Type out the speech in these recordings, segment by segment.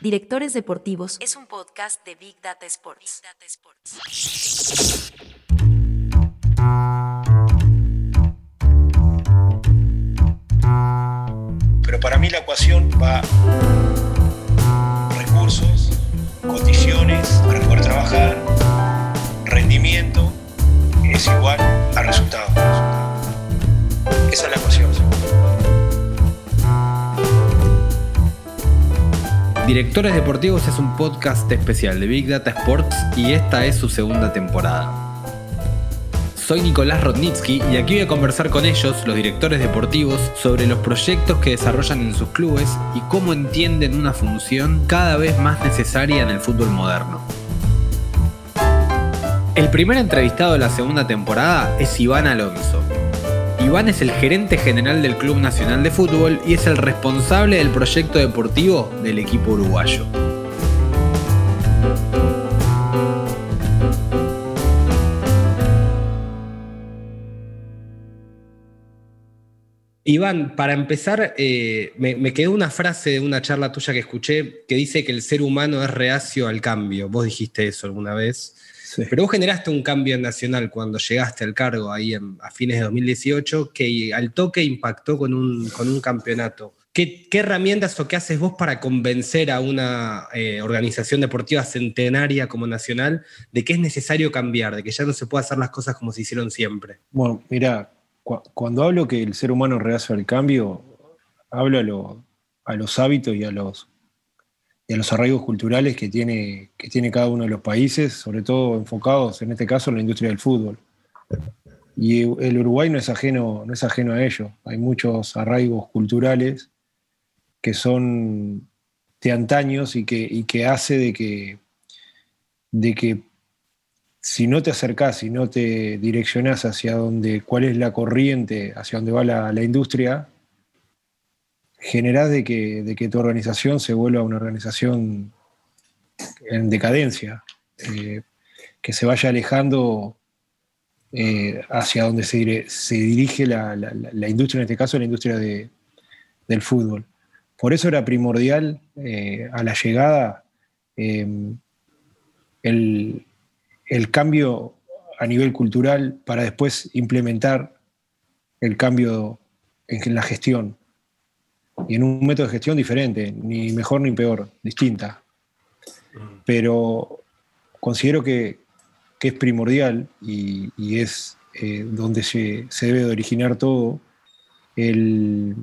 Directores Deportivos es un podcast de Big Data Sports. Pero para mí la ecuación va recursos, condiciones para poder trabajar, rendimiento, es igual a resultado. Esa es la ecuación. Directores Deportivos es un podcast especial de Big Data Sports y esta es su segunda temporada. Soy Nicolás Rodnitsky y aquí voy a conversar con ellos, los directores deportivos, sobre los proyectos que desarrollan en sus clubes y cómo entienden una función cada vez más necesaria en el fútbol moderno. El primer entrevistado de la segunda temporada es Iván Alonso, Iván es el gerente general del Club Nacional de Fútbol y es el responsable del proyecto deportivo del equipo uruguayo. Iván, para empezar, eh, me, me, quedó una frase de una charla tuya que escuché que dice que el ser humano es reacio al cambio. Vos dijiste eso alguna vez. Pero vos generaste un cambio en Nacional cuando llegaste al cargo ahí a fines de 2018 que al toque impactó con un, con un campeonato. ¿Qué, ¿Qué, herramientas o qué haces vos para convencer a una eh, organización deportiva centenaria como Nacional de que es necesario cambiar, de que ya no se puede hacer las cosas como se hicieron siempre? Bueno, mira, cu cuando hablo que el ser humano rehace el cambio, hablo a, lo, a los hábitos y a los y a los arraigos culturales que tiene, que tiene cada uno de los países, sobre todo enfocados en este caso en la industria del fútbol. Y el Uruguay no es ajeno, no es ajeno a ello. Hay muchos arraigos culturales que son de antaños y que, y que hace de que, de que si no te acercás, si no te direccionás hacia donde, cuál es la corriente, hacia dónde va la, la industria, generás de que, tu organización se vuelva una organización en decadencia, eh, que se vaya alejando eh, hacia donde se, dirige la, industria, en este caso la industria de, del fútbol. Por eso era primordial eh, a la llegada el, el cambio a nivel cultural para después implementar el cambio en la gestión y en un método de gestión diferente, ni mejor ni peor, distinta. Pero considero que, es primordial y, es eh, donde se, debe de originar todo el,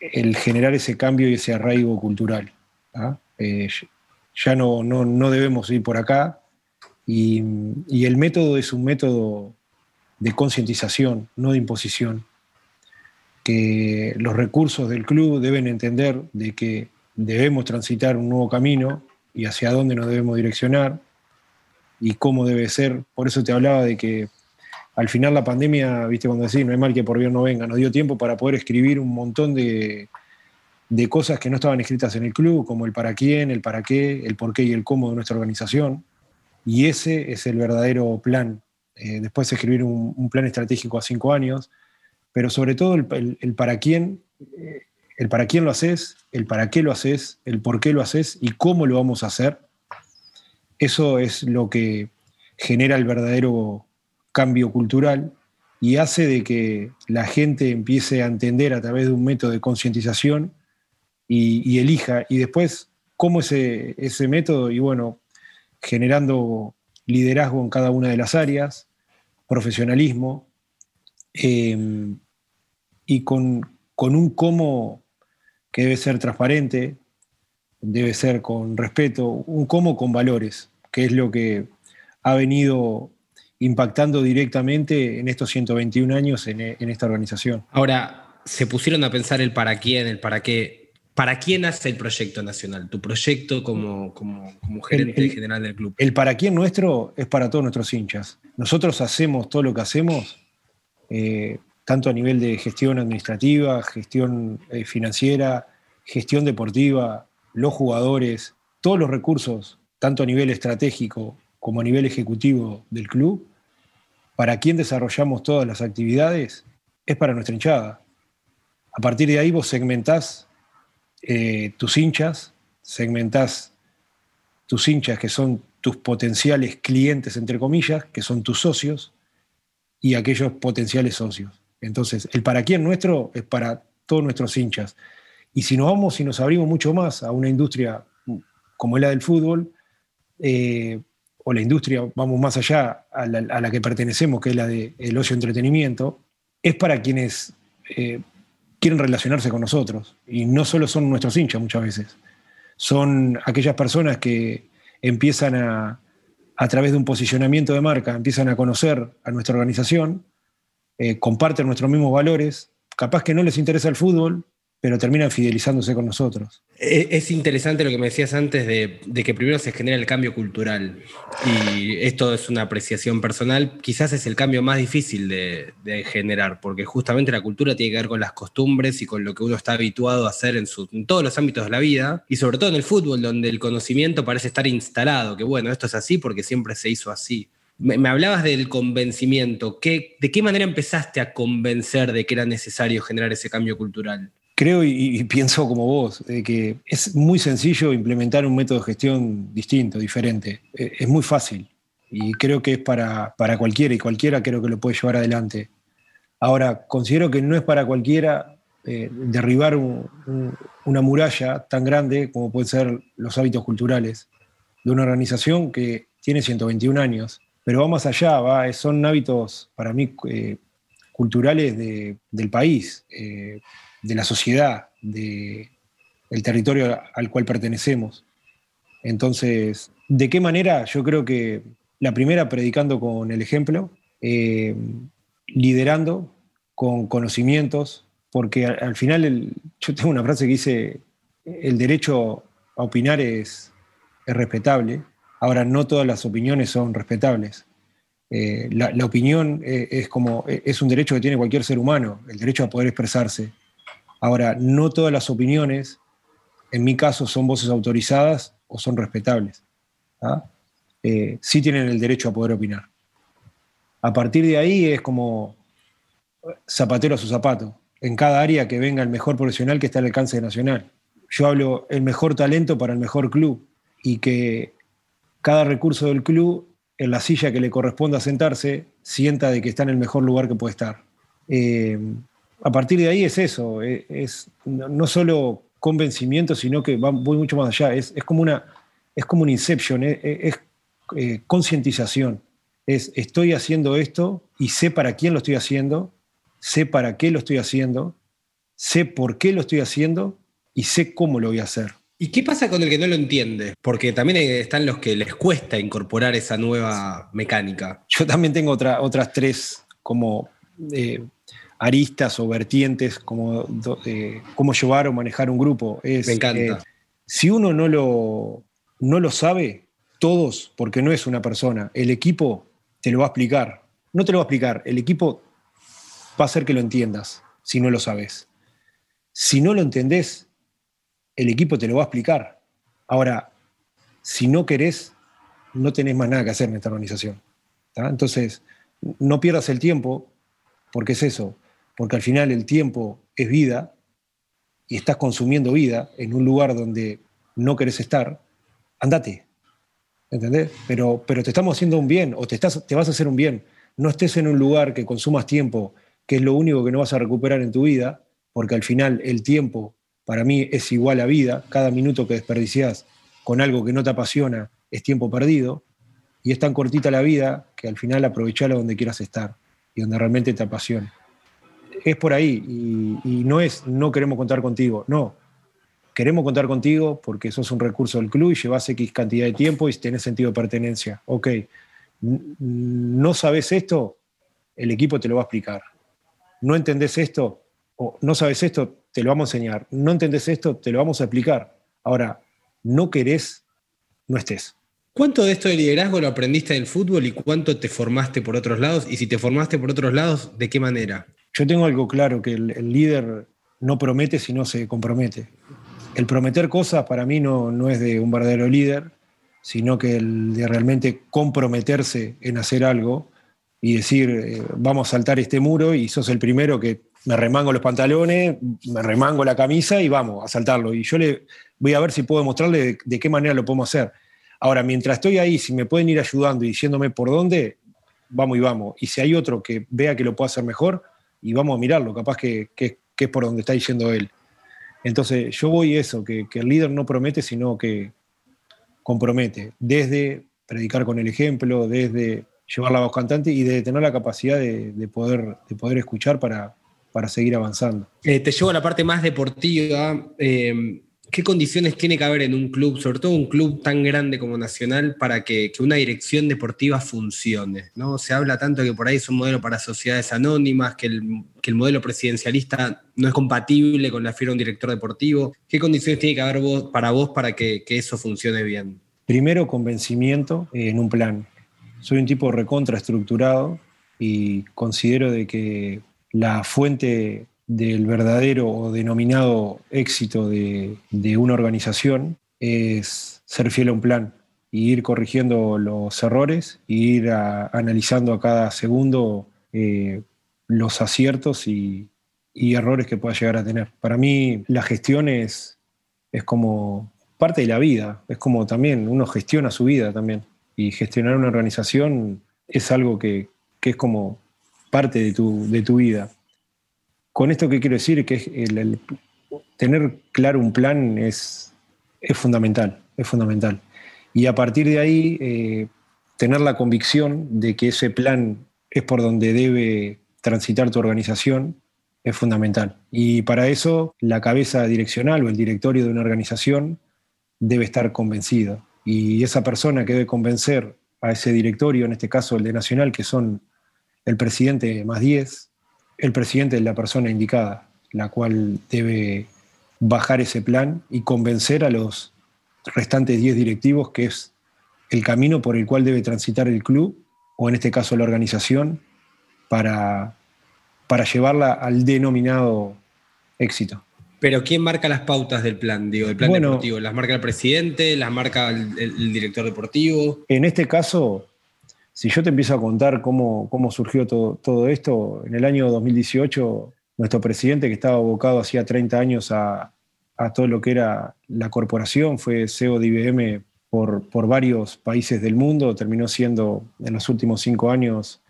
el, generar ese cambio y ese arraigo cultural. ¿ah? Eh, ya no, no, debemos ir por acá y, y el método es un método de concientización, no de imposición que los recursos del club deben entender de que debemos transitar un nuevo camino y hacia dónde nos debemos direccionar y cómo debe ser. Por eso te hablaba de que al final la pandemia, viste cuando decís, no es mal que por bien no venga, nos dio tiempo para poder escribir un montón de, de cosas que no estaban escritas en el club, como el para quién, el para qué, el por qué y el cómo de nuestra organización. Y ese es el verdadero plan. Eh, después escribir un plan estratégico a cinco años, pero sobre todo el, para quién, eh, el para quién lo haces, el para qué lo haces, el por qué lo haces y cómo lo vamos a hacer. Eso es lo que genera el verdadero cambio cultural y hace de que la gente empiece a entender a través de un método de concientización y, elija. Y después, ¿cómo ese, ese método? Y bueno, generando liderazgo en cada una de las áreas, profesionalismo, eh, y con, un cómo que debe ser transparente, debe ser con respeto, un cómo con valores, que es lo que ha venido impactando directamente en estos 121 años en, esta organización. Ahora, se pusieron a pensar el para quién, el para qué. ¿Para quién hace el proyecto nacional? Tu proyecto como, como, gerente general del club. El para quién nuestro es para todos nuestros hinchas. Nosotros hacemos todo lo que hacemos eh, tanto a nivel de gestión administrativa, gestión eh, financiera, gestión deportiva, los jugadores, todos los recursos, tanto a nivel estratégico como a nivel ejecutivo del club, para quien desarrollamos todas las actividades, es para nuestra hinchada. A partir de ahí vos segmentás eh, tus hinchas segmentás tus hinchas, que son tus potenciales clientes, entre comillas, que son tus socios, y aquellos potenciales socios. Entonces, el para quién nuestro es para todos nuestros hinchas. Y si nos vamos y nos abrimos mucho más a una industria como la del fútbol, eh, o la industria, vamos más allá a la, que pertenecemos, que es la del de ocio entretenimiento, es para quienes eh, quieren relacionarse con nosotros. Y no solo son nuestros hinchas muchas veces, son aquellas personas que empiezan a, a través de un posicionamiento de marca, empiezan a conocer a nuestra organización, eh, comparten nuestros mismos valores, capaz que no les interesa el fútbol, pero terminan fidelizándose con nosotros. E, es interesante lo que me decías antes de, que primero se genera el cambio cultural y esto es una apreciación personal, quizás es el cambio más difícil de, generar, porque justamente la cultura tiene que ver con las costumbres y con lo que uno está habituado a hacer en, en todos los ámbitos de la vida y sobre todo en el fútbol, donde el conocimiento parece estar instalado, que bueno, esto es así porque siempre se hizo así. Me, hablabas del convencimiento. ¿De qué manera empezaste a convencer de que era necesario generar ese cambio cultural? Creo y, pienso como vos, de que es muy sencillo implementar un método de gestión distinto, diferente. E, es muy fácil y creo que es para, para cualquiera y cualquiera creo que lo puede llevar adelante. Ahora, considero que no es para cualquiera eh, derribar una muralla tan grande como pueden ser los hábitos culturales de una organización que tiene 121 años pero va más allá, va, son hábitos para mí eh, culturales del país, eh, de la sociedad, del territorio al cual pertenecemos. Entonces, ¿de qué manera? Yo creo que la primera predicando con el ejemplo, eh, liderando con conocimientos, porque al, final yo tengo una frase que dice, el derecho a opinar es, es respetable, Ahora, no todas las opiniones son respetables. Eh, la, opinión eh, es, como, eh, es un derecho que tiene cualquier ser humano, el derecho a poder expresarse. Ahora, no todas las opiniones, en mi caso, son voces autorizadas o son respetables. ¿ah? sí tienen el derecho a poder opinar. A partir de ahí es como zapatero a su zapato. En cada área que venga el mejor profesional que está al alcance nacional. Yo hablo el mejor talento para el mejor club y que cada recurso del club, en la silla que le corresponda sentarse, sienta de que está en el mejor lugar que puede estar. Eh, a partir de ahí es eso, eh, es, no solo convencimiento, sino que va, voy mucho más allá, es, como, una, es como un inception, es, es eh, concientización, es estoy haciendo esto y sé para quién lo estoy haciendo, sé para qué lo estoy haciendo, sé por qué lo estoy haciendo y sé cómo lo voy a hacer. ¿Y qué pasa con el que no lo entiende? Porque también están los que les cuesta incorporar esa nueva mecánica. Yo también tengo otras tres como eh, aristas o vertientes, como eh, cómo llevar o manejar un grupo. Me encanta. Eh, si uno no lo, no lo sabe, todos, porque no es una persona, el equipo te lo va a explicar. No te lo va a explicar, el equipo va a hacer que lo entiendas si no lo sabes. Si no lo entendés, el equipo te lo va a explicar. Ahora, si no querés, no tenés más nada que hacer en esta organización. Entonces, no pierdas el tiempo, porque es eso, porque al final el tiempo es vida y estás consumiendo vida en un lugar donde no querés estar, andate. ¿Entendés? Pero, pero te estamos haciendo un bien o te, estás, te vas a hacer un bien. No estés en un lugar que consumas tiempo, que es lo único que no vas a recuperar en tu vida, porque al final el tiempo para mí es igual a vida. Cada minuto que desperdicias con algo que no te apasiona es tiempo perdido. Y es tan cortita la vida que al final aprovechala donde quieras estar y donde realmente te apasione. Es por ahí y, no es no queremos contar contigo, no. Queremos contar contigo porque sos un recurso del club y llevas X cantidad de tiempo y tenés sentido de pertenencia. Ok, no sabes esto, el equipo te lo va a explicar. No entendés esto, o no sabes esto, te lo vamos a enseñar. No entendés esto, te lo vamos a explicar. Ahora, no querés, no estés. ¿Cuánto de esto de liderazgo lo aprendiste del fútbol y cuánto te formaste por otros lados? Y si te formaste por otros lados, ¿de qué manera? Yo tengo algo claro, que el, líder no promete si no se compromete. El prometer cosas para mí no, no es de un verdadero líder, sino que el de realmente comprometerse en hacer algo y decir, eh, vamos a saltar este muro y sos el primero que me remango los pantalones, me remango la camisa y vamos a saltarlo. Y yo le voy a ver si puedo mostrarle de, qué manera lo podemos hacer. Ahora, mientras estoy ahí, si me pueden ir ayudando y diciéndome por dónde, vamos y vamos. Y si hay otro que vea que lo pueda hacer mejor, y vamos a mirarlo, capaz que, es por donde está diciendo él. Entonces, yo voy eso, que, el líder no promete, sino que compromete, desde predicar con el ejemplo, desde llevar la voz cantante y de tener la capacidad de, poder, de poder escuchar para, para seguir avanzando. Eh, te llevo a la parte más deportiva. Eh, ¿Qué condiciones tiene que haber en un club, sobre todo un club tan grande como Nacional, para que, una dirección deportiva funcione? ¿no? Se habla tanto que por ahí es un modelo para sociedades anónimas, que el, modelo presidencialista no es compatible con la firma de un director deportivo. ¿Qué condiciones tiene que haber para vos para que, eso funcione bien? Primero, convencimiento en un plan. Soy un tipo recontraestructurado y considero de que la fuente del verdadero o denominado éxito de, una organización es ser fiel a un plan y ir corrigiendo los errores e ir analizando a cada segundo eh, los aciertos y, errores que pueda llegar a tener. Para mí la gestión es, es como parte de la vida, es como también uno gestiona su vida también y gestionar una organización es algo que, es como parte de tu, de tu vida. Con esto que quiero decir que el, tener claro un plan es, es, fundamental, es fundamental. Y a partir de ahí, eh, tener la convicción de que ese plan es por donde debe transitar tu organización es fundamental. Y para eso, la cabeza direccional o el directorio de una organización debe estar convencido. Y esa persona que debe convencer a ese directorio, en este caso el de Nacional, que son el presidente más 10, el presidente es la persona indicada, la cual debe bajar ese plan y convencer a los restantes 10 directivos que es el camino por el cual debe transitar el club, o en este caso la organización, para, para llevarla al denominado éxito. Pero ¿quién marca las pautas del plan, digo, del plan deportivo? ¿Las marca el presidente? ¿Las marca el director deportivo? En este caso, si yo te empiezo a contar cómo, surgió todo, esto, en el año 2018, nuestro presidente, que estaba abocado hacía 30 años a, todo lo que era la corporación, fue CEO de IBM por, por, varios países del mundo, terminó siendo en los últimos cinco años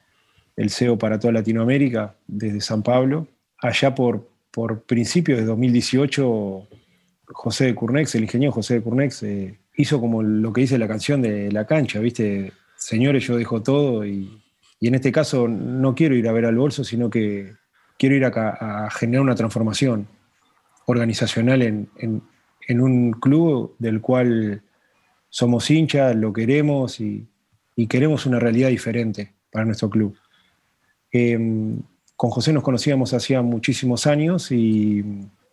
el CEO para toda Latinoamérica, desde San Pablo. Allá por, por principios de 2018, José de Curnex, el ingeniero José de Curnex, eh, hizo como lo que dice la canción de La Cancha, ¿viste? señores, yo dejo todo y, en este caso no quiero ir a ver al bolso, sino que quiero ir a, generar una transformación organizacional en, un club del cual somos hinchas, lo queremos y, queremos una realidad diferente para nuestro club. Em, con José nos conocíamos hacía muchísimos años y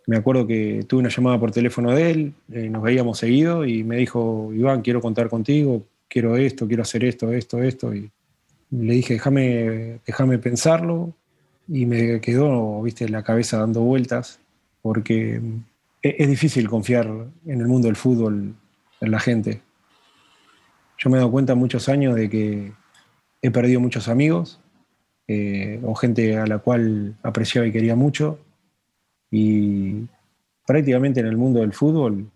me acuerdo que tuve una llamada por teléfono de él, eh, nos veíamos seguido y me dijo, Iván, quiero contar contigo, quiero esto, quiero hacer esto, esto, esto. Y le dije, déjame, pensarlo. Y me quedó, viste, la cabeza dando vueltas, porque e-, es, difícil confiar en el mundo del fútbol, en la gente. Yo me he dado cuenta muchos años de que he perdido muchos amigos, eh, o gente a la cual apreciaba y quería mucho. Y prácticamente en el mundo del fútbol,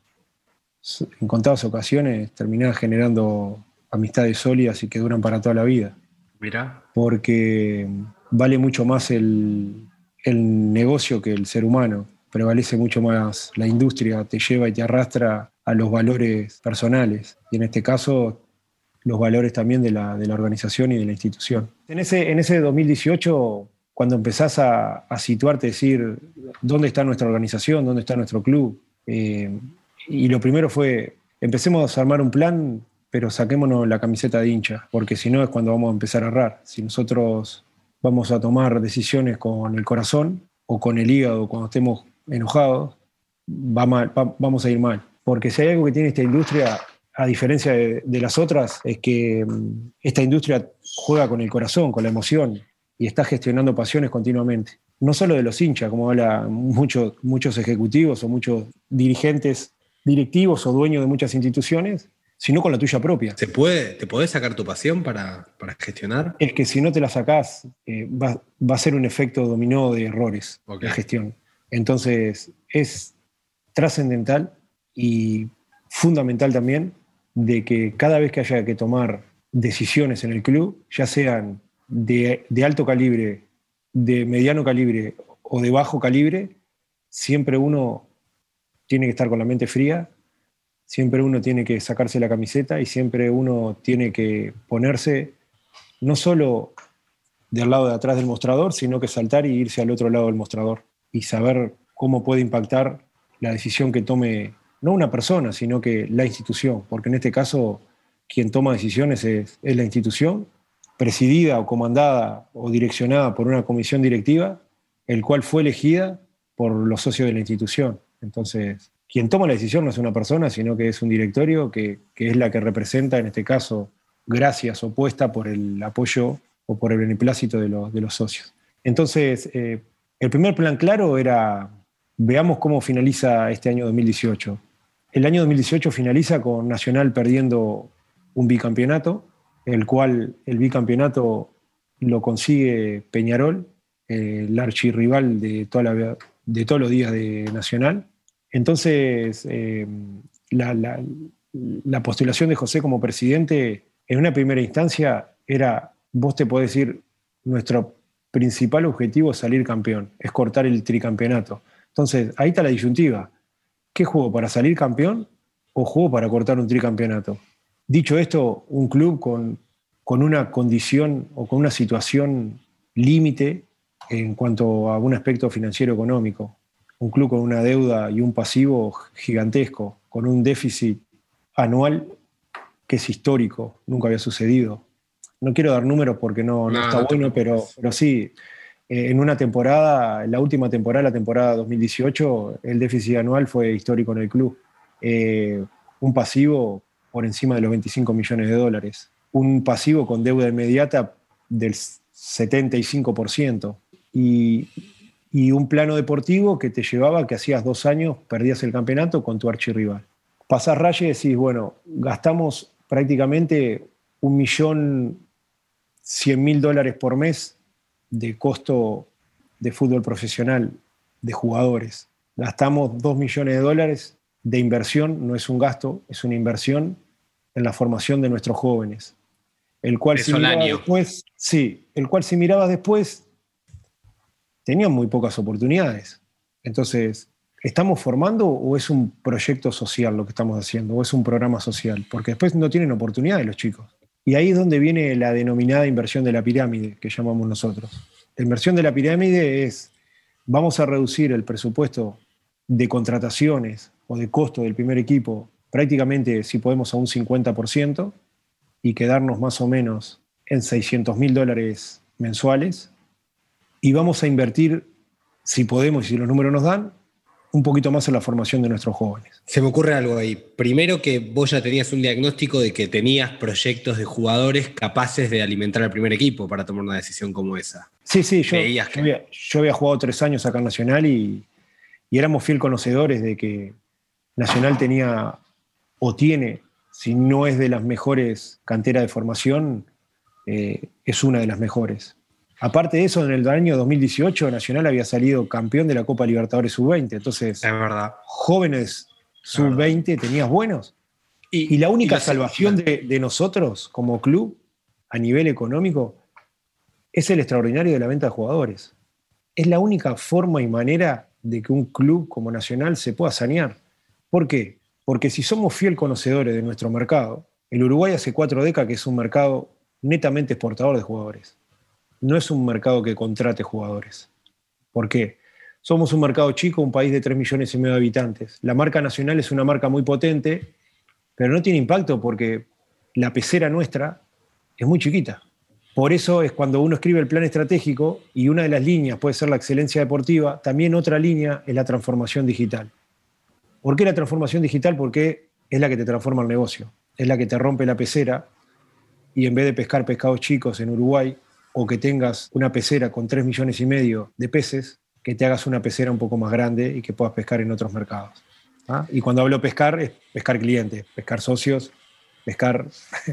en contadas ocasiones, terminaba generando amistades sólidas y que duran para toda la vida. Mira. Porque vale mucho más el, negocio que el ser humano. Prevalece mucho más la industria, te lleva y te arrastra a los valores personales. Y en este caso, los valores también de la, organización y de la institución. En ese, en ese 2018, cuando empezás a, situarte, decir, ¿dónde está nuestra organización? ¿Dónde está nuestro club? Eh, y lo primero fue, empecemos a armar un plan pero saquémonos la camiseta de hincha, porque si no es cuando vamos a empezar a errar. Si nosotros vamos a tomar decisiones con el corazón o con el hígado cuando estemos enojados, vamos a ir mal. Porque si hay algo que tiene esta industria, a diferencia de, las otras, es que mm, esta industria juega con el corazón, con la emoción, y está gestionando pasiones continuamente. No solo de los hinchas, como hablan muchos, muchos ejecutivos o muchos dirigentes directivos o dueños de muchas instituciones, sino con la tuya propia. ¿Se puede, ¿Te podés sacar tu pasión para, gestionar? Es que si no te la sacás, eh, va, a ser un efecto dominó de errores de gestión. Entonces, es trascendental y fundamental también de que cada vez que haya que tomar decisiones en el club, ya sean de, alto calibre, de mediano calibre o de bajo calibre, siempre uno tiene que estar con la mente fría, siempre uno tiene que sacarse la camiseta y siempre uno tiene que ponerse no solo del lado de atrás del mostrador, sino que saltar y irse al otro lado del mostrador y saber cómo puede impactar la decisión que tome no una persona, sino que la institución, porque en este caso quien toma decisiones es, la institución, presidida o comandada o direccionada por una comisión directiva, el cual fue elegida por los socios de la institución. Entonces, quien toma la decisión no es una persona, sino que es un directorio que, es la que representa, en este caso, gracias opuesta por el apoyo o por el beneplácito de los, de los socios. Entonces, eh, el primer plan claro era, veamos cómo finaliza este año 2018. El año 2018 finaliza con Nacional perdiendo un bicampeonato, el cual el bicampeonato lo consigue Peñarol, el archirrival de, todos los días de Nacional. Entonces, eh, la, postulación de José como presidente, en una primera instancia, era, vos te podés decir, nuestro principal objetivo es salir campeón, es cortar el tricampeonato. Entonces, ahí está la disyuntiva. ¿Qué juego para salir campeón o juego para cortar un tricampeonato? Dicho esto, un club con, con una condición o con una situación límite en cuanto a un aspecto financiero económico, un club con una deuda y un pasivo gigantesco, con un déficit anual que es histórico, nunca había sucedido. No quiero dar números porque no, está bueno, pero, pero sí, en una temporada, en la última temporada, la temporada 2018, el déficit anual fue histórico en el club. Eh, un pasivo por encima de los 25 millones de dólares. Un pasivo con deuda inmediata del 75%. Y, y un plano deportivo que te llevaba que hacías dos años perdías el campeonato con tu archirrival. Pasás raya y decís, bueno, gastamos prácticamente un millón cien mil dólares por mes de costo de fútbol profesional de jugadores. Gastamos 2 millones de dólares de inversión, no es un gasto, es una inversión en la formación de nuestros jóvenes. El cual, si mirabas después, sí, el cual si mirabas después, tenían muy pocas oportunidades. Entonces, ¿estamos formando o es un proyecto social lo que estamos haciendo? ¿O es un programa social? Porque después no tienen oportunidades los chicos. Y ahí es donde viene la denominada inversión de la pirámide, que llamamos nosotros. La inversión de la pirámide es, vamos a reducir el presupuesto de contrataciones o de costo del primer equipo prácticamente, si podemos, a un 50% y quedarnos más o menos en 600 mil dólares mensuales. Y vamos a invertir, si podemos y si los números nos dan, un poquito más en la formación de nuestros jóvenes. Se me ocurre algo ahí. Primero que vos ya tenías un diagnóstico de que tenías proyectos de jugadores capaces de alimentar al primer equipo para tomar una decisión como esa. Sí, sí, yo, había, jugado tres años acá en Nacional y, éramos fiel conocedores de que Nacional tenía o tiene, si no es de las mejores canteras de formación, eh, es una de las mejores. Aparte de eso, en el año 2018 Nacional había salido campeón de la Copa Libertadores Sub-20. Entonces, es verdad. jóvenes Sub-20 tenías buenos. Y, la única salvación de, nosotros como club a nivel económico es el extraordinario de la venta de jugadores. Es la única forma y manera de que un club como Nacional se pueda sanear. ¿Por qué? Porque si somos fiel conocedores de nuestro mercado, el Uruguay hace cuatro décadas que es un mercado netamente exportador de jugadores no es un mercado que contrate jugadores. ¿Por qué? Somos un mercado chico, un país de 3 millones y medio de habitantes. La marca nacional es una marca muy potente, pero no tiene impacto porque la pecera nuestra es muy chiquita. Por eso es cuando uno escribe el plan estratégico y una de las líneas puede ser la excelencia deportiva, también otra línea es la transformación digital. ¿Por qué la transformación digital? Porque es la que te transforma el negocio, es la que te rompe la pecera y en vez de pescar pescados chicos en Uruguay, o que tengas una pecera con 3 millones y medio de peces, que te hagas una pecera un poco más grande y que puedas pescar en otros mercados. ¿ah? Y cuando hablo pescar, es pescar clientes, pescar socios, pescar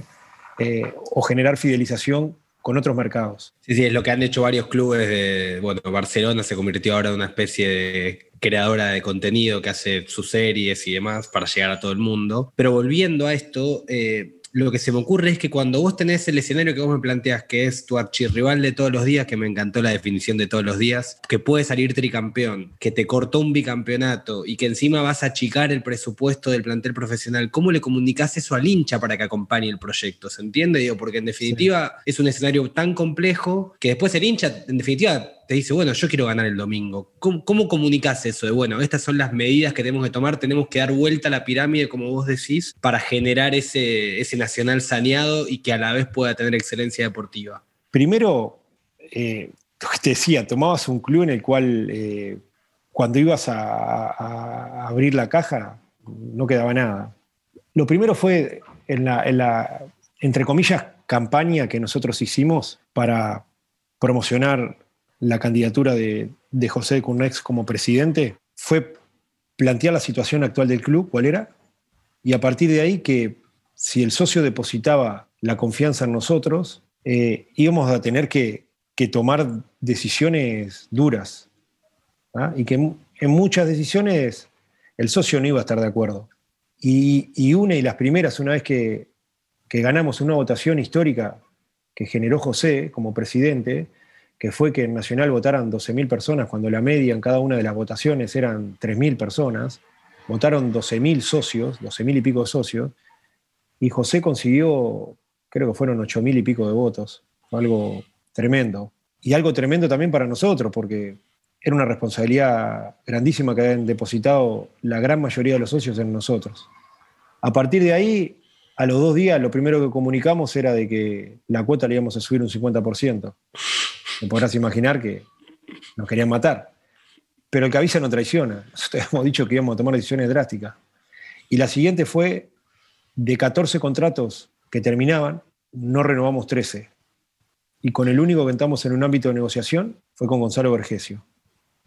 eh, o generar fidelización con otros mercados. Sí, sí, es lo que han hecho varios clubes de, bueno, Barcelona se convirtió ahora en una especie de creadora de contenido que hace sus series y demás para llegar a todo el mundo. Pero volviendo a esto, eh, lo que se me ocurre es que cuando vos tenés el escenario que vos me planteas, que es tu archirrival de todos los días, que me encantó la definición de todos los días, que puede salir tricampeón, que te cortó un bicampeonato y que encima vas a achicar el presupuesto del plantel profesional, ¿cómo le comunicas eso al hincha para que acompañe el proyecto? ¿Se entiende? Digo, porque en definitiva es un escenario tan complejo que después el hincha, en definitiva, te dice, bueno, yo quiero ganar el domingo. ¿Cómo, cómo comunicas eso? De, bueno, estas son las medidas que tenemos que tomar, tenemos que dar vuelta a la pirámide, como vos decís, para generar ese, ese nacional saneado y que a la vez pueda tener excelencia deportiva. Primero, eh, te decía, tomabas un club en el cual eh, cuando ibas a, abrir la caja no quedaba nada. Lo primero fue en la, en la, entre comillas, campaña que nosotros hicimos para promocionar la candidatura de, José Curnex como presidente fue plantear la situación actual del club, cuál era, y a partir de ahí que si el socio depositaba la confianza en nosotros, eh, íbamos a tener que, tomar decisiones duras. ¿ah? Y que en muchas decisiones el socio no iba a estar de acuerdo. Y, una y las primeras, una vez que ganamos una votación histórica que generó José como presidente, que fue que en Nacional votaran 12.000 personas, cuando la media en cada una de las votaciones eran 3.000 personas, votaron 12.000 socios, 12.000 y pico de socios, y José consiguió, creo que fueron 8.000 y pico de votos, algo tremendo. Y algo tremendo también para nosotros, porque era una responsabilidad grandísima que habían depositado la gran mayoría de los socios en nosotros. A partir de ahí, a los dos días, lo primero que comunicamos era de que la cuota le íbamos a subir un 50%. Te podrás imaginar que nos querían matar. Pero el que no traiciona. Nosotros hemos dicho que íbamos a tomar decisiones drásticas. Y la siguiente fue, de 14 contratos que terminaban, no renovamos 13. Y con el único que entramos en un ámbito de negociación fue con Gonzalo Vergesio,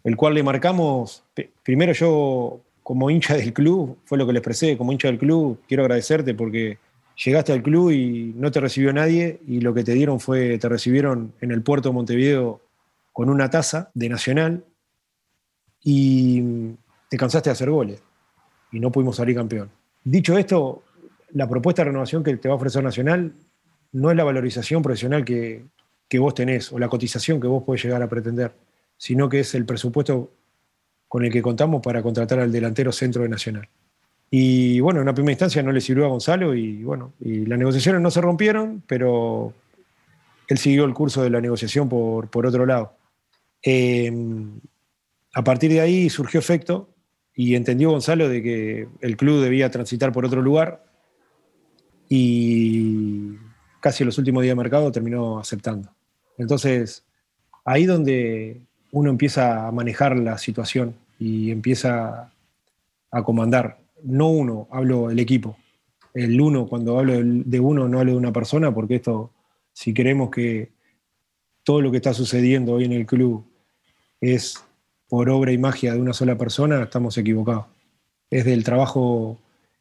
el cual le marcamos, primero yo como hincha del club, fue lo que le expresé, como hincha del club, quiero agradecerte porque llegaste al club y no te recibió nadie y lo que te dieron fue, te recibieron en el puerto de Montevideo con una taza de Nacional y te cansaste de hacer goles y no pudimos salir campeón. Dicho esto, la propuesta de renovación que te va a ofrecer Nacional no es la valorización profesional que, que vos tenés o la cotización que vos podés llegar a pretender, sino que es el presupuesto con el que contamos para contratar al delantero centro de Nacional. Y bueno, en una primera instancia no le sirvió a Gonzalo y bueno, y las negociaciones no se rompieron, pero él siguió el curso de la negociación por, por otro lado. Em, a partir de ahí surgió efecto y entendió Gonzalo de que el club debía transitar por otro lugar y casi en los últimos días de mercado terminó aceptando. Entonces, ahí donde uno empieza a manejar la situación y empieza a comandar no uno, hablo el equipo. El uno, cuando hablo de uno, no hablo de una persona, porque esto, si queremos que todo lo que está sucediendo hoy en el club es por obra y magia de una sola persona, estamos equivocados. Es del trabajo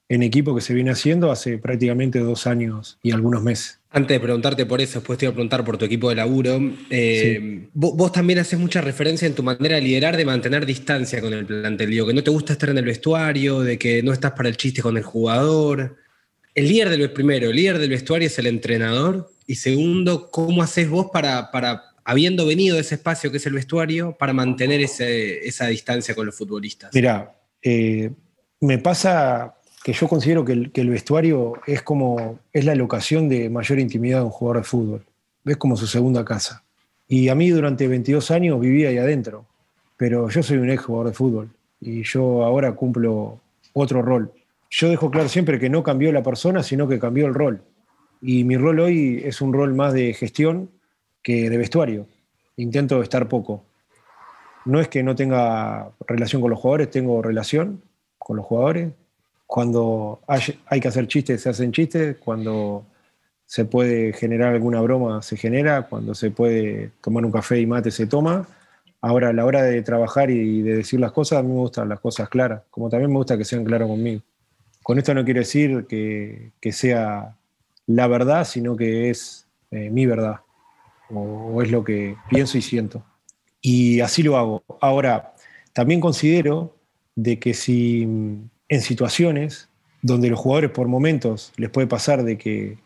en equipo que se viene haciendo hace prácticamente dos años y algunos meses. Antes de preguntarte por eso, después te iba a preguntar por tu equipo de laburo. Eh, vos, también haces mucha referencia en tu manera de liderar de mantener distancia con el plantel. Digo, que no te gusta estar en el vestuario, de que no estás para el chiste con el jugador. El líder del primero, el líder del vestuario es el entrenador. Y segundo, ¿cómo haces vos para, para habiendo venido de ese espacio que es el vestuario, para mantener esa distancia con los futbolistas? Mira, eh, me pasa que yo considero que el, vestuario es como es la locación de mayor intimidad de un jugador de fútbol. Es como su segunda casa. Y a mí durante 22 años vivía ahí adentro, pero yo soy un ex jugador de fútbol y yo ahora cumplo otro rol. Yo dejo claro siempre que no cambió la persona, sino que cambió el rol. Y mi rol hoy es un rol más de gestión que de vestuario. Intento estar poco. No es que no tenga relación con los jugadores, tengo relación con los jugadores, cuando hay, que hacer chistes, se hacen chistes. Cuando se puede generar alguna broma, se genera. Cuando se puede tomar un café y mate, se toma. Ahora, a la hora de trabajar y de decir las cosas, a mí me gustan las cosas claras, como también me gusta que sean claras conmigo. Con esto no quiero decir que, sea la verdad, sino que es eh, mi verdad, o, es lo que pienso y siento. Y así lo hago. Ahora, también considero de que si en situaciones donde los jugadores por momentos les puede pasar de que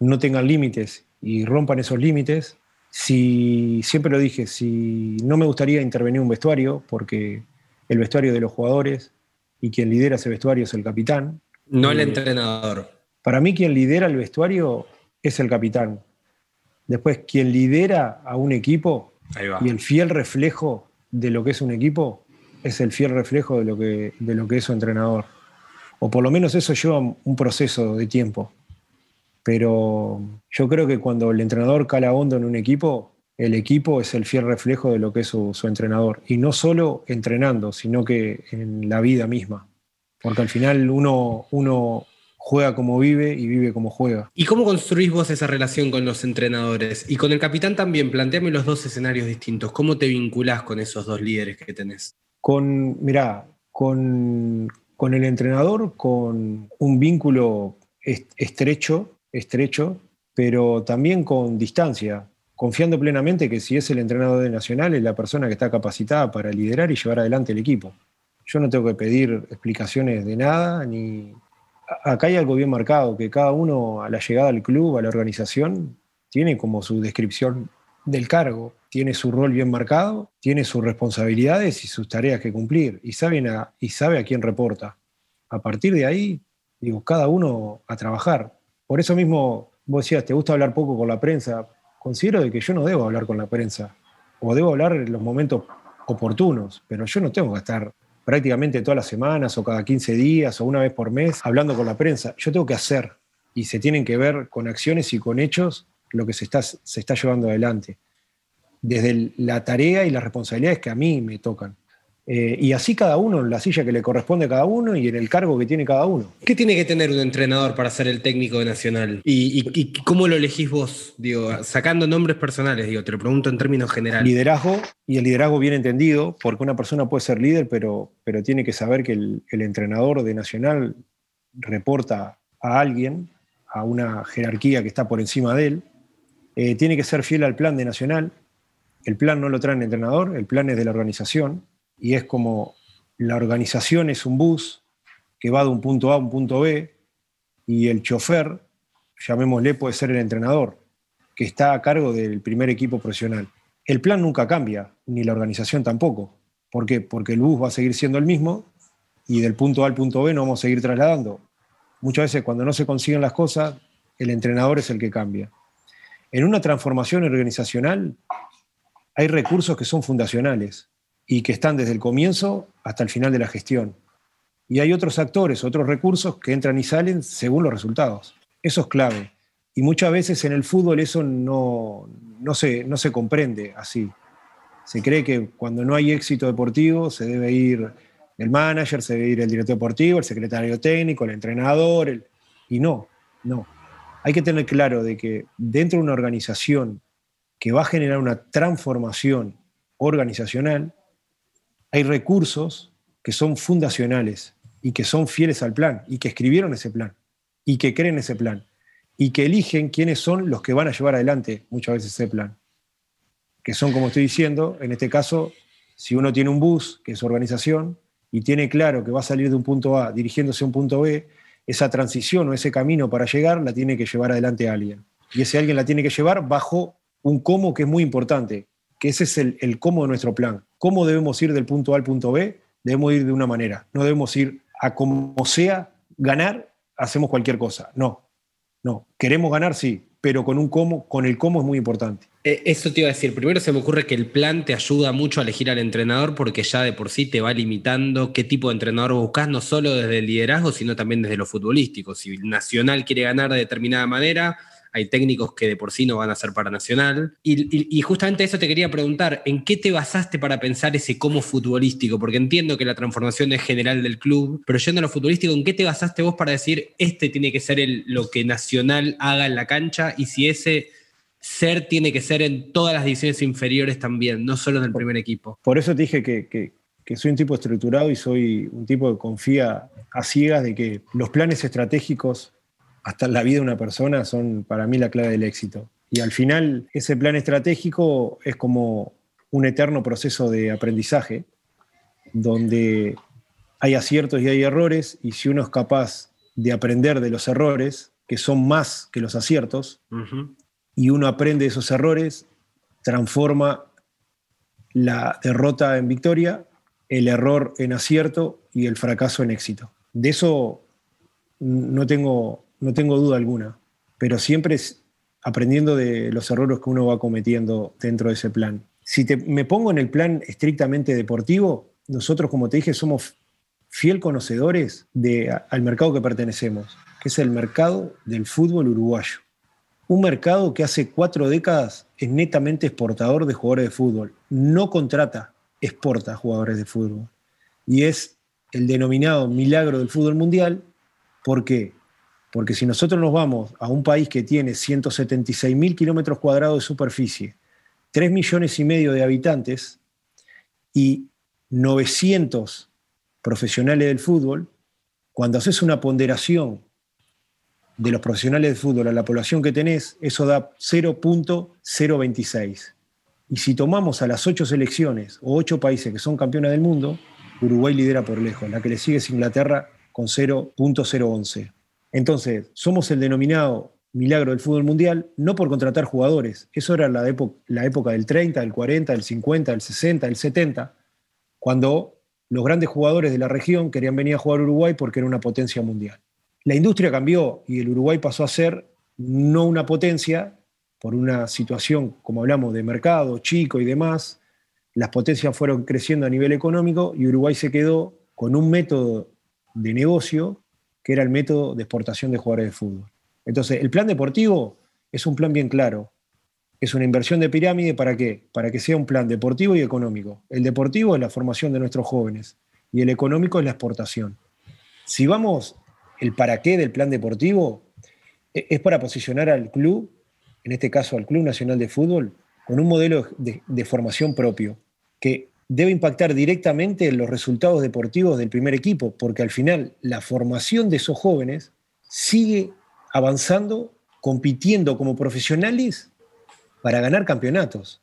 no tengan límites y rompan esos límites, si siempre lo dije, si no me gustaría intervenir un vestuario, porque el vestuario de los jugadores y quien lidera ese vestuario es el capitán. No el eh, entrenador. Para mí quien lidera el vestuario es el capitán. Después, quien lidera a un equipo y el fiel reflejo de lo que es un equipo es el fiel reflejo de lo que, de lo que es su entrenador. O por lo menos eso lleva un proceso de tiempo. Pero yo creo que cuando el entrenador cala hondo en un equipo, el equipo es el fiel reflejo de lo que es su, entrenador. Y no solo entrenando, sino que en la vida misma. Porque al final uno, uno juega como vive y vive como juega. ¿Y cómo construís vos esa relación con los entrenadores? Y con el capitán también, planteame los dos escenarios distintos. ¿Cómo te vinculás con esos dos líderes que tenés? Con, mirá, con, con el entrenador, con un vínculo estrecho, estrecho, pero también con distancia, confiando plenamente que si es el entrenador de Nacional es la persona que está capacitada para liderar y llevar adelante el equipo. Yo no tengo que pedir explicaciones de nada, ni... Acá hay algo bien marcado, que cada uno a la llegada al club, a la organización, tiene como su descripción del cargo, tiene su rol bien marcado, tiene sus responsabilidades y sus tareas que cumplir, y, sabe a quién reporta. A partir de ahí, digo, cada uno a trabajar. Por eso mismo, vos decías, te gusta hablar poco con la prensa. Considero de que yo no debo hablar con la prensa, o debo hablar en los momentos oportunos, pero yo no tengo que estar prácticamente todas las semanas o cada 15 días o una vez por mes hablando con la prensa. Yo tengo que hacer y se tienen que ver con acciones y con hechos lo que se está, se está llevando adelante. Desde la tarea y las responsabilidades que a mí me tocan. Eh, y así cada uno, en la silla que le corresponde a cada uno y en el cargo que tiene cada uno. ¿Qué tiene que tener un entrenador para ser el técnico de Nacional? ¿Y, cómo lo elegís vos? Digo, sacando nombres personales, digo, te lo pregunto en términos generales. Liderazgo, y el liderazgo bien entendido, porque una persona puede ser líder, pero, pero tiene que saber que el, entrenador de Nacional reporta a alguien, a una jerarquía que está por encima de él. Eh, tiene que ser fiel al plan de Nacional. El plan no lo trae el entrenador, el plan es de la organización y es como la organización es un bus que va de un punto A a un punto B y el chofer, llamémosle, puede ser el entrenador, que está a cargo del primer equipo profesional. El plan nunca cambia, ni la organización tampoco. ¿Por qué? Porque el bus va a seguir siendo el mismo y del punto A al punto B no vamos a seguir trasladando. Muchas veces cuando no se consiguen las cosas, el entrenador es el que cambia. En una transformación organizacional hay recursos que son fundacionales y que están desde el comienzo hasta el final de la gestión. Y hay otros actores, otros recursos que entran y salen según los resultados. Eso es clave. Y muchas veces en el fútbol eso no, no, se, no se comprende así. Se cree que cuando no hay éxito deportivo se debe ir el manager, se debe ir el director deportivo, el secretario técnico, el entrenador. Y no, no. Hay que tener claro de que dentro de una organización que va a generar una transformación organizacional, hay recursos que son fundacionales y que son fieles al plan y que escribieron ese plan y que creen ese plan y que eligen quiénes son los que van a llevar adelante muchas veces ese plan. Que son, como estoy diciendo, en este caso, si uno tiene un bus, que es organización, y tiene claro que va a salir de un punto A dirigiéndose a un punto B, esa transición o ese camino para llegar la tiene que llevar adelante alguien. Y ese alguien la tiene que llevar bajo un cómo que es muy importante, que ese es el, cómo de nuestro plan. ¿Cómo debemos ir del punto A al punto B? Debemos ir de una manera. No debemos ir a como sea, ganar, hacemos cualquier cosa. No, no. Queremos ganar, sí, pero con un cómo, con el cómo es muy importante. Eh, eso te iba a decir. Primero se me ocurre que el plan te ayuda mucho a elegir al entrenador porque ya de por sí te va limitando qué tipo de entrenador buscas, no solo desde el liderazgo, sino también desde lo futbolístico. Si Nacional quiere ganar de determinada manera, hay técnicos que de por sí no van a ser para Nacional. Y, justamente eso te quería preguntar, ¿en qué te basaste para pensar ese cómo futbolístico? Porque entiendo que la transformación es general del club, pero yendo a lo futbolístico, ¿en qué te basaste vos para decir, este tiene que ser lo que Nacional haga en la cancha y si ese ser tiene que ser en todas las divisiones inferiores también, no solo en el primer equipo? Por eso te dije que, que soy un tipo estructurado y soy un tipo que confía a ciegas de que los planes estratégicos hasta en la vida de una persona son para mí la clave del éxito. Y al final ese plan estratégico es como un eterno proceso de aprendizaje donde hay aciertos y hay errores, y si uno es capaz de aprender de los errores, que son más que los aciertos, y uno aprende esos errores, transforma la derrota en victoria, el error en acierto y el fracaso en éxito. De eso no tengo, no tengo duda alguna, pero siempre es aprendiendo de los errores que uno va cometiendo dentro de ese plan. Si me pongo en el plan estrictamente deportivo, nosotros, como te dije, somos fiel conocedores de, al mercado que pertenecemos, que es el mercado del fútbol uruguayo. Un mercado que hace cuatro décadas es netamente exportador de jugadores de fútbol. No contrata, exporta jugadores de fútbol. Y es el denominado milagro del fútbol mundial. ¿Por qué? Porque si nosotros nos vamos a un país que tiene 176 mil kilómetros cuadrados de superficie, 3 millones y medio de habitantes y 900 profesionales del fútbol, cuando haces una ponderación de los profesionales de fútbol a la población que tenés, eso da 0.026. Y si tomamos a las ocho selecciones o ocho países que son campeones del mundo, Uruguay lidera por lejos. La que le sigue es Inglaterra con 0.011. Entonces, somos el denominado milagro del fútbol mundial, no por contratar jugadores. Eso era la, época del 30, del 40, del 50, del 60, del 70, cuando los grandes jugadores de la región querían venir a jugar Uruguay porque era una potencia mundial. La industria cambió y el Uruguay pasó a ser no una potencia por una situación, como hablamos, de mercado chico y demás. Las potencias fueron creciendo a nivel económico y Uruguay se quedó con un método de negocio que era el método de exportación de jugadores de fútbol. Entonces, el plan deportivo es un plan bien claro. Es una inversión de pirámide para qué? Para que sea un plan deportivo y económico. El deportivo es la formación de nuestros jóvenes y el económico es la exportación. Si vamos el para qué del plan deportivo, e-, es para posicionar al club, en este caso al Club Nacional de Fútbol, con un modelo de, de formación propio, que debe impactar directamente en los resultados deportivos del primer equipo, porque al final la formación de esos jóvenes sigue avanzando, compitiendo como profesionales para ganar campeonatos.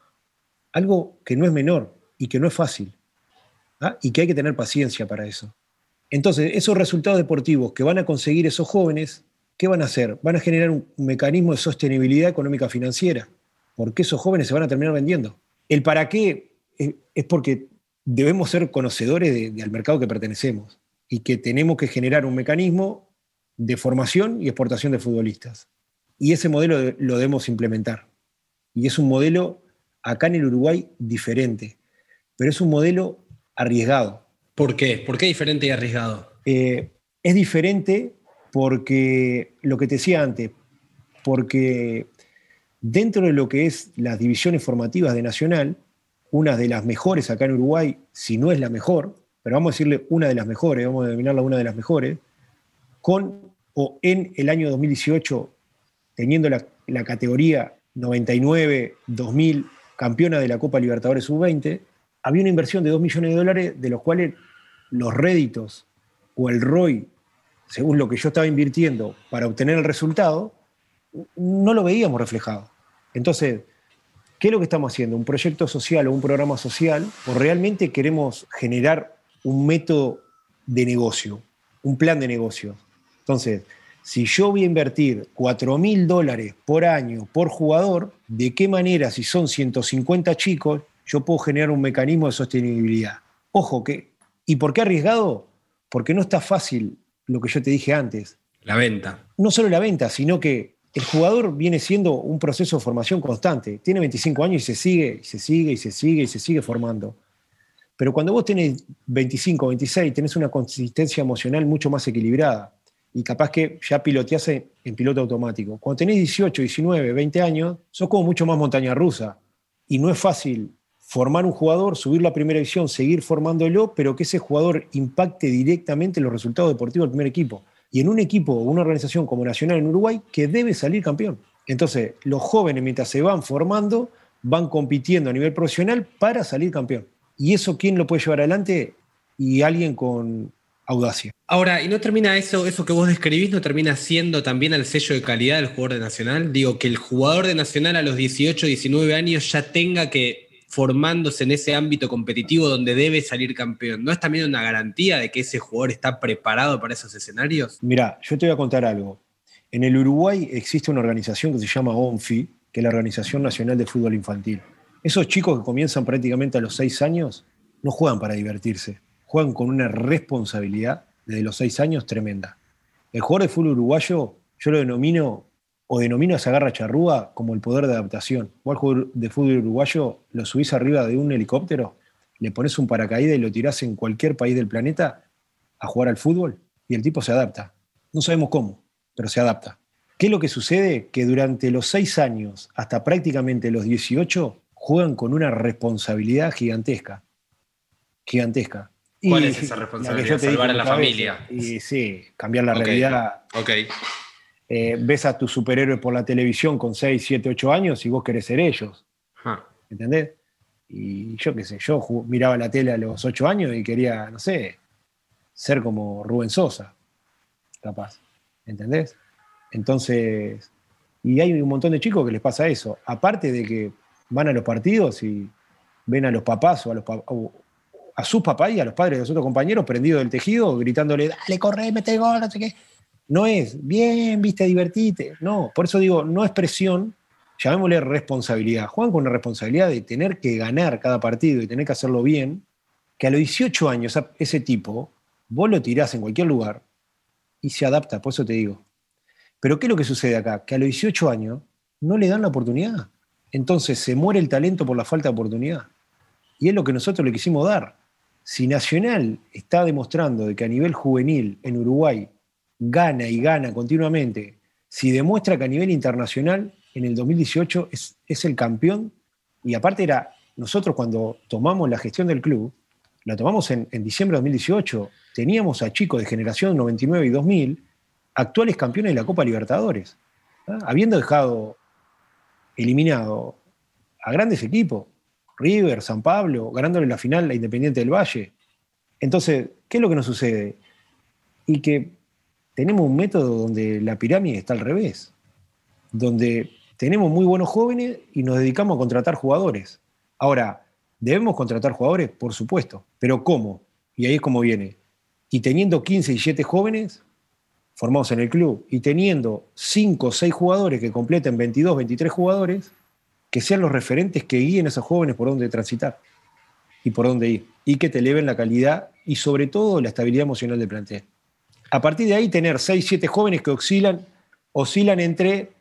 Algo que no es menor y que no es fácil. ¿ah? Y que hay que tener paciencia para eso. Entonces, esos resultados deportivos que van a conseguir esos jóvenes, ¿qué van a hacer? Van a generar un mecanismo de sostenibilidad económica financiera, porque esos jóvenes se van a terminar vendiendo. El para qué es porque debemos ser conocedores del mercado que pertenecemos y que tenemos que generar un mecanismo de formación y exportación de futbolistas. Y ese modelo lo debemos implementar. Y es un modelo acá en el Uruguay diferente, pero es un modelo arriesgado. ¿Por qué? ¿Por qué diferente y arriesgado? Eh, es diferente porque, lo que te decía antes, porque dentro de lo que es las divisiones formativas de Nacional, una de las mejores acá en Uruguay, si no es la mejor, pero vamos a decirle una de las mejores, vamos a denominarla una de las mejores, con o en el año 2018, teniendo la, la categoría 99, 2000, campeona de la Copa Libertadores Sub-20, había una inversión de 2 millones de dólares, de los cuales los réditos o el ROI, según lo que yo estaba invirtiendo para obtener el resultado, no lo veíamos reflejado. Entonces, ¿qué es lo que estamos haciendo? ¿Un proyecto social o un programa social? ¿O realmente queremos generar un método de negocio, un plan de negocio? Entonces, si yo voy a invertir 4 mil dólares por año por jugador, ¿de qué manera, si son 150 chicos, yo puedo generar un mecanismo de sostenibilidad? Ojo, que, ¿y por qué arriesgado? Porque no está fácil lo que yo te dije antes. La venta. No solo la venta, sino que el jugador viene siendo un proceso de formación constante. Tiene 25 años y se sigue, y se sigue, y se sigue, y se sigue formando. Pero cuando vos tenés 25, 26, tenés una consistencia emocional mucho más equilibrada y capaz que ya piloteás en piloto automático. Cuando tenés 18, 19, 20 años, sos como mucho más montaña rusa. Y no es fácil formar un jugador, subir la primera división, seguir formándolo, pero que ese jugador impacte directamente los resultados deportivos del primer equipo. Y en un equipo o una organización como Nacional en Uruguay, que debe salir campeón. Entonces, los jóvenes, mientras se van formando, van compitiendo a nivel profesional para salir campeón. ¿Y eso quién lo puede llevar adelante? Y alguien con, audacia. Ahora, ¿y no termina eso, eso que vos describís, no termina siendo también el sello de calidad del jugador de Nacional? Digo, que el jugador de Nacional a los 18, 19 años ya tenga que formándose en ese ámbito competitivo donde debe salir campeón, ¿no es también una garantía de que ese jugador está preparado para esos escenarios? Mira, yo te voy a contar algo. En el Uruguay existe una organización que se llama ONFI, que es la Organización Nacional de Fútbol Infantil. Esos chicos que comienzan prácticamente a los seis años no juegan para divertirse, juegan con una responsabilidad desde los seis años tremenda. El jugador de fútbol uruguayo, yo lo denomino o denomino a esa garra charrúa como el poder de adaptación. Vos al jugador de fútbol uruguayo lo subís arriba de un helicóptero, le pones un paracaídas y lo tirás en cualquier país del planeta a jugar al fútbol y el tipo se adapta. No sabemos cómo, pero se adapta. ¿Qué es lo que sucede? Que durante los seis años, hasta prácticamente los 18, juegan con una responsabilidad gigantesca. Gigantesca. ¿Cuál es esa responsabilidad? Salvar a la familia. Y sí, cambiar la realidad. Ok. Eh, ves a tus superhéroes por la televisión con 6, 7, 8 años y vos querés ser ellos. ¿Entendés? Y yo qué sé, yo miraba la tele a los 8 años y quería, no sé, ser como Rubén Sosa, capaz. ¿Entendés? Entonces, y hay un montón de chicos que les pasa eso. Aparte de que van a los partidos y ven a los papás o a, los a sus papás y a los padres de los otros compañeros prendidos del tejido, gritándole, dale, corre, mete gol, no sé qué. No es, bien, viste, divertite. No, por eso digo, no es presión, llamémosle responsabilidad. Juan con una responsabilidad de tener que ganar cada partido y tener que hacerlo bien, que a los 18 años ese tipo, vos lo tirás en cualquier lugar y se adapta, por eso te digo. Pero ¿qué es lo que sucede acá? Que a los 18 años no le dan la oportunidad. Entonces se muere el talento por la falta de oportunidad. Y es lo que nosotros le quisimos dar. Si Nacional está demostrando de que a nivel juvenil en Uruguay gana y gana continuamente, si demuestra que a nivel internacional en el 2018 es, el campeón, y aparte era, nosotros cuando tomamos la gestión del club, la tomamos en, diciembre de 2018, teníamos a chicos de generación 99 y 2000, actuales campeones de la Copa Libertadores, ¿ah? habiendo dejado eliminado a grandes equipos, River, San Pablo, ganándole la final a Independiente del Valle. Entonces, ¿qué es lo que nos sucede? Y que tenemos un método donde la pirámide está al revés, donde tenemos muy buenos jóvenes y nos dedicamos a contratar jugadores. Ahora, ¿debemos contratar jugadores? Por supuesto, pero ¿cómo? Y ahí es como viene. Y teniendo 15 y 7 jóvenes formados en el club y teniendo 5 o 6 jugadores que completen 22, 23 jugadores, que sean los referentes que guíen a esos jóvenes por dónde transitar y por dónde ir, y que te eleven la calidad y sobre todo la estabilidad emocional del plantel a partir de ahí tener 6, 7 jóvenes que oscilan, oscilan entre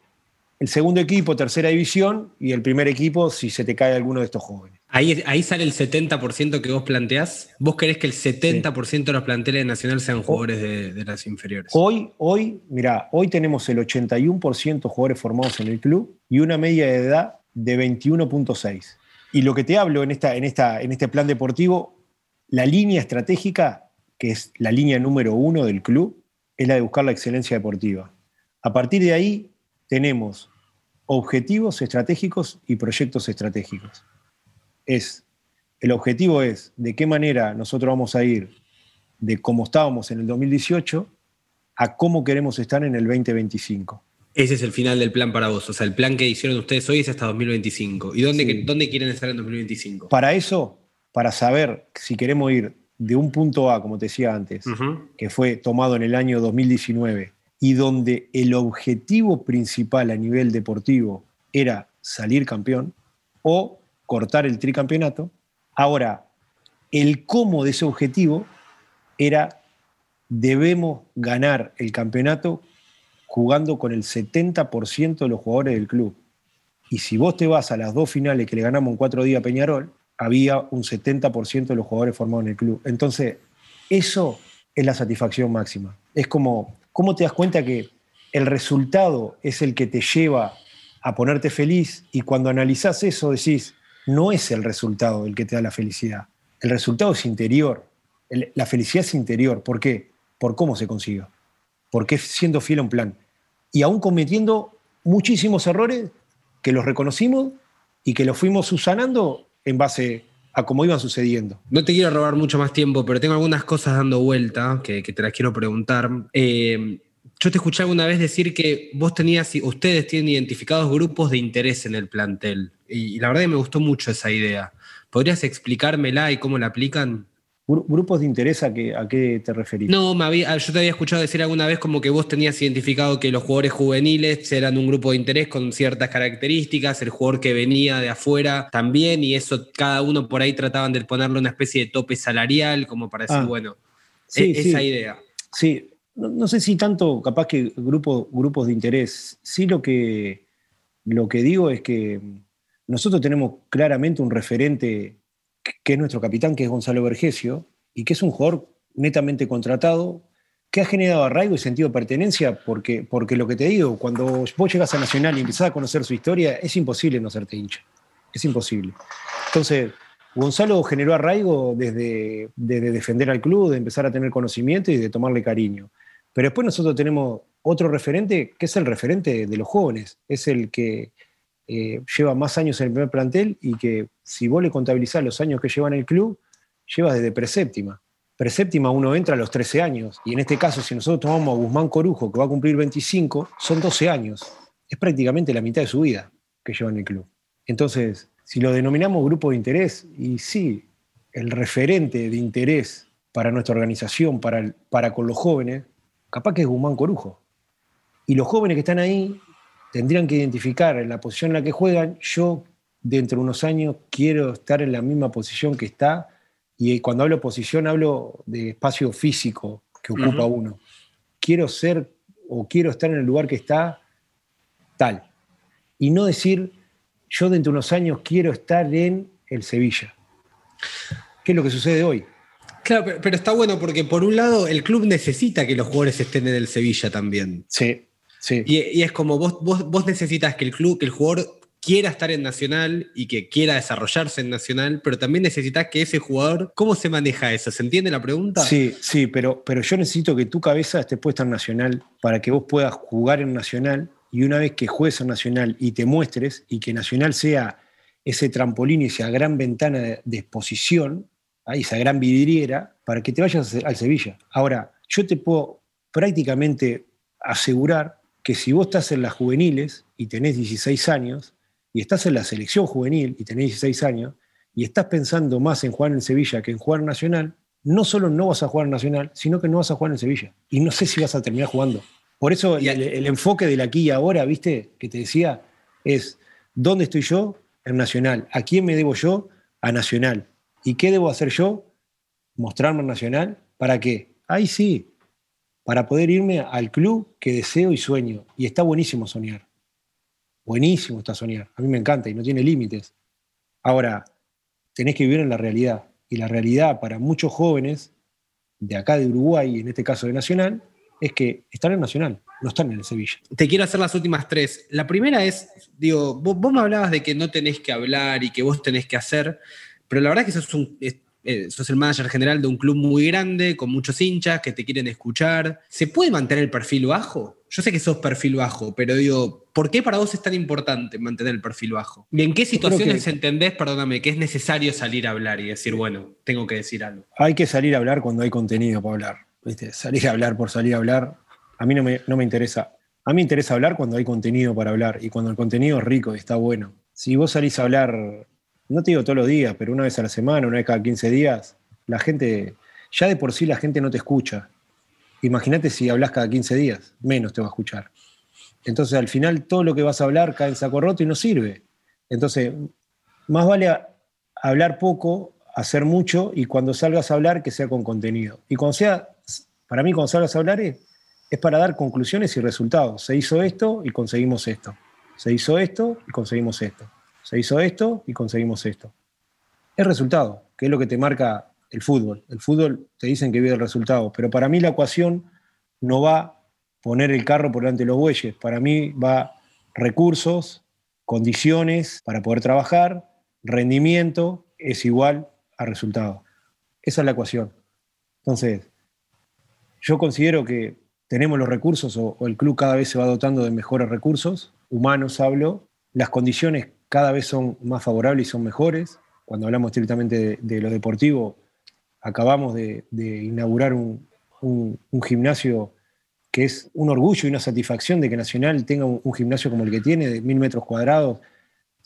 el segundo equipo, tercera división, y el primer equipo si se te cae alguno de estos jóvenes. Ahí, ahí sale el 70% que vos planteás. ¿Vos querés que el 70% de los planteles de Nacional sean jugadores de, las inferiores? Hoy, hoy, mira, hoy tenemos el 81% jugadores formados en el club y una media de edad de 21.6. Y lo que te hablo en, esta, en, esta, en este plan deportivo, la línea estratégica que es la línea número uno del club, es la de buscar la excelencia deportiva. A partir de ahí tenemos objetivos estratégicos y proyectos estratégicos. Es, el objetivo es de qué manera nosotros vamos a ir de cómo estábamos en el 2018 a cómo queremos estar en el 2025. Ese es el final del plan para vos. O sea, el plan que hicieron ustedes hoy es hasta 2025. ¿Y dónde, dónde quieren estar en 2025? Para eso, para saber si queremos ir de un punto A, como te decía antes, que fue tomado en el año 2019, y donde el objetivo principal a nivel deportivo era salir campeón o cortar el tricampeonato, ahora el cómo de ese objetivo era debemos ganar el campeonato jugando con el 70% de los jugadores del club. Y si vos te vas a las dos finales que le ganamos en cuatro días a Peñarol, había un 70% de los jugadores formados en el club. Entonces, eso es la satisfacción máxima. Es como, ¿cómo te das cuenta que el resultado es el que te lleva a ponerte feliz y cuando analizás eso decís, no es el resultado el que te da la felicidad. El resultado es interior. la felicidad es interior. ¿Por qué? Por cómo se consiguió. Porque siendo fiel a un plan. Y aún cometiendo muchísimos errores que los reconocimos y que los fuimos subsanando en base a cómo iban sucediendo. No te quiero robar mucho más tiempo, pero tengo algunas cosas dando vuelta que, te las quiero preguntar. Eh, yo te escuché alguna vez decir que vos tenías, ustedes tienen identificados grupos de interés en el plantel. Y, la verdad que me gustó mucho esa idea. ¿Podrías explicármela y cómo la aplican? ¿Grupos de interés a qué, a qué te referís? No, me había, yo te había escuchado decir alguna vez como que vos tenías identificado que los jugadores juveniles eran un grupo de interés con ciertas características, el jugador que venía de afuera también, y eso cada uno por ahí trataban de ponerle una especie de tope salarial, como para decir, ah, bueno, e-, esa idea. Sí, no, sé si tanto capaz que grupo, grupos de interés, sí lo que, lo que digo es que nosotros tenemos claramente un referente que es nuestro capitán, que es Gonzalo Vergesio, y que es un jugador netamente contratado, que ha generado arraigo y sentido de pertenencia, porque, porque lo que te digo, cuando vos llegas a Nacional y empezás a conocer su historia, es imposible no serte hincha. Es imposible. Entonces, Gonzalo generó arraigo desde, desde defender al club, de empezar a tener conocimiento y de tomarle cariño. Pero después nosotros tenemos otro referente, que es el referente de los jóvenes. Es el que eh, lleva más años en el primer plantel y que si vos le contabilizás los años que lleva en el club, lleva desde preséptima. Preséptima uno entra a los 13 años y en este caso si nosotros tomamos a Guzmán Corujo que va a cumplir 25, son 12 años. Es prácticamente la mitad de su vida que lleva en el club. Entonces, si lo denominamos grupo de interés, y sí, el referente de interés para nuestra organización, para, para con los jóvenes, capaz que es Guzmán Corujo. Y los jóvenes que están ahí tendrían que identificar en la posición en la que juegan, yo dentro de unos años quiero estar en la misma posición que está, y cuando hablo posición hablo de espacio físico que ocupa uno. Quiero ser o quiero estar en el lugar que está tal. Y no decir, yo dentro de unos años quiero estar en el Sevilla. ¿Qué es lo que sucede hoy? Claro, pero, está bueno porque por un lado el club necesita que los jugadores estén en el Sevilla también. Sí. Y, es como vos, vos, necesitas que el club, que el jugador quiera estar en Nacional y que quiera desarrollarse en Nacional, pero también necesitas que ese jugador, ¿cómo se maneja eso? ¿Se entiende la pregunta? Sí, sí, pero, pero yo necesito que tu cabeza esté puesta en Nacional para que vos puedas jugar en Nacional y una vez que juegues en Nacional y te muestres y que Nacional sea ese trampolín y esa gran ventana de, exposición, esa gran vidriera, para que te vayas al Sevilla. Ahora, yo te puedo prácticamente asegurar que si vos estás en las juveniles y tenés 16 años, y estás en la selección juvenil y tenés 16 años, y estás pensando más en jugar en Sevilla que en jugar en Nacional, no solo no vas a jugar en Nacional, sino que no vas a jugar en Sevilla. Y no sé si vas a terminar jugando. Por eso el, el enfoque del aquí y ahora, viste, que te decía, es ¿dónde estoy yo? En Nacional. ¿A quién me debo yo? A Nacional. ¿Y qué debo hacer yo? Mostrarme en Nacional. ¿Para qué? Ahí sí, para poder irme al club que deseo y sueño. Y está buenísimo soñar. Buenísimo está soñar. A mí me encanta y no tiene límites. Ahora, tenés que vivir en la realidad. Y la realidad para muchos jóvenes de acá de Uruguay, en este caso de Nacional, es que están en Nacional, no están en el Sevilla. Te quiero hacer las últimas tres. La primera es, digo, vos, me hablabas de que no tenés que hablar y que vos tenés que hacer, pero la verdad es que eso es un, eh, sos el manager general de un club muy grande, con muchos hinchas que te quieren escuchar. ¿Se puede mantener el perfil bajo? Yo sé que sos perfil bajo, pero digo, ¿por qué para vos es tan importante mantener el perfil bajo? ¿Y en qué situaciones entendés, perdóname, que es necesario salir a hablar y decir, bueno, tengo que decir algo? Hay que salir a hablar cuando hay contenido para hablar. ¿viste? Salir a hablar por salir a hablar, a mí no me, no me interesa. A mí me interesa hablar cuando hay contenido para hablar y cuando el contenido es rico y está bueno. Si vos salís a hablar no te digo todos los días, pero una vez a la semana, una vez cada 15 días, la gente, ya de por sí la gente no te escucha. Imagínate si hablas cada 15 días, menos te va a escuchar. Entonces al final todo lo que vas a hablar cae en saco roto y no sirve. Entonces, más vale hablar poco, hacer mucho y cuando salgas a hablar que sea con contenido. Y cuando sea, para mí cuando salgas a hablar es, es para dar conclusiones y resultados. Se hizo esto y conseguimos esto. Se hizo esto y conseguimos esto. Se hizo esto y conseguimos esto. Es resultado, que es lo que te marca el fútbol. El fútbol te dicen que vive el resultado, pero para mí la ecuación no va poner el carro por delante de los bueyes. Para mí va recursos, condiciones para poder trabajar, rendimiento es igual a resultado. Esa es la ecuación. Entonces, yo considero que tenemos los recursos o, el club cada vez se va dotando de mejores recursos, humanos hablo, las condiciones cada vez son más favorables y son mejores. Cuando hablamos estrictamente de, lo deportivo, acabamos de, inaugurar un, gimnasio que es un orgullo y una satisfacción de que Nacional tenga un, gimnasio como el que tiene, de mil metros cuadrados,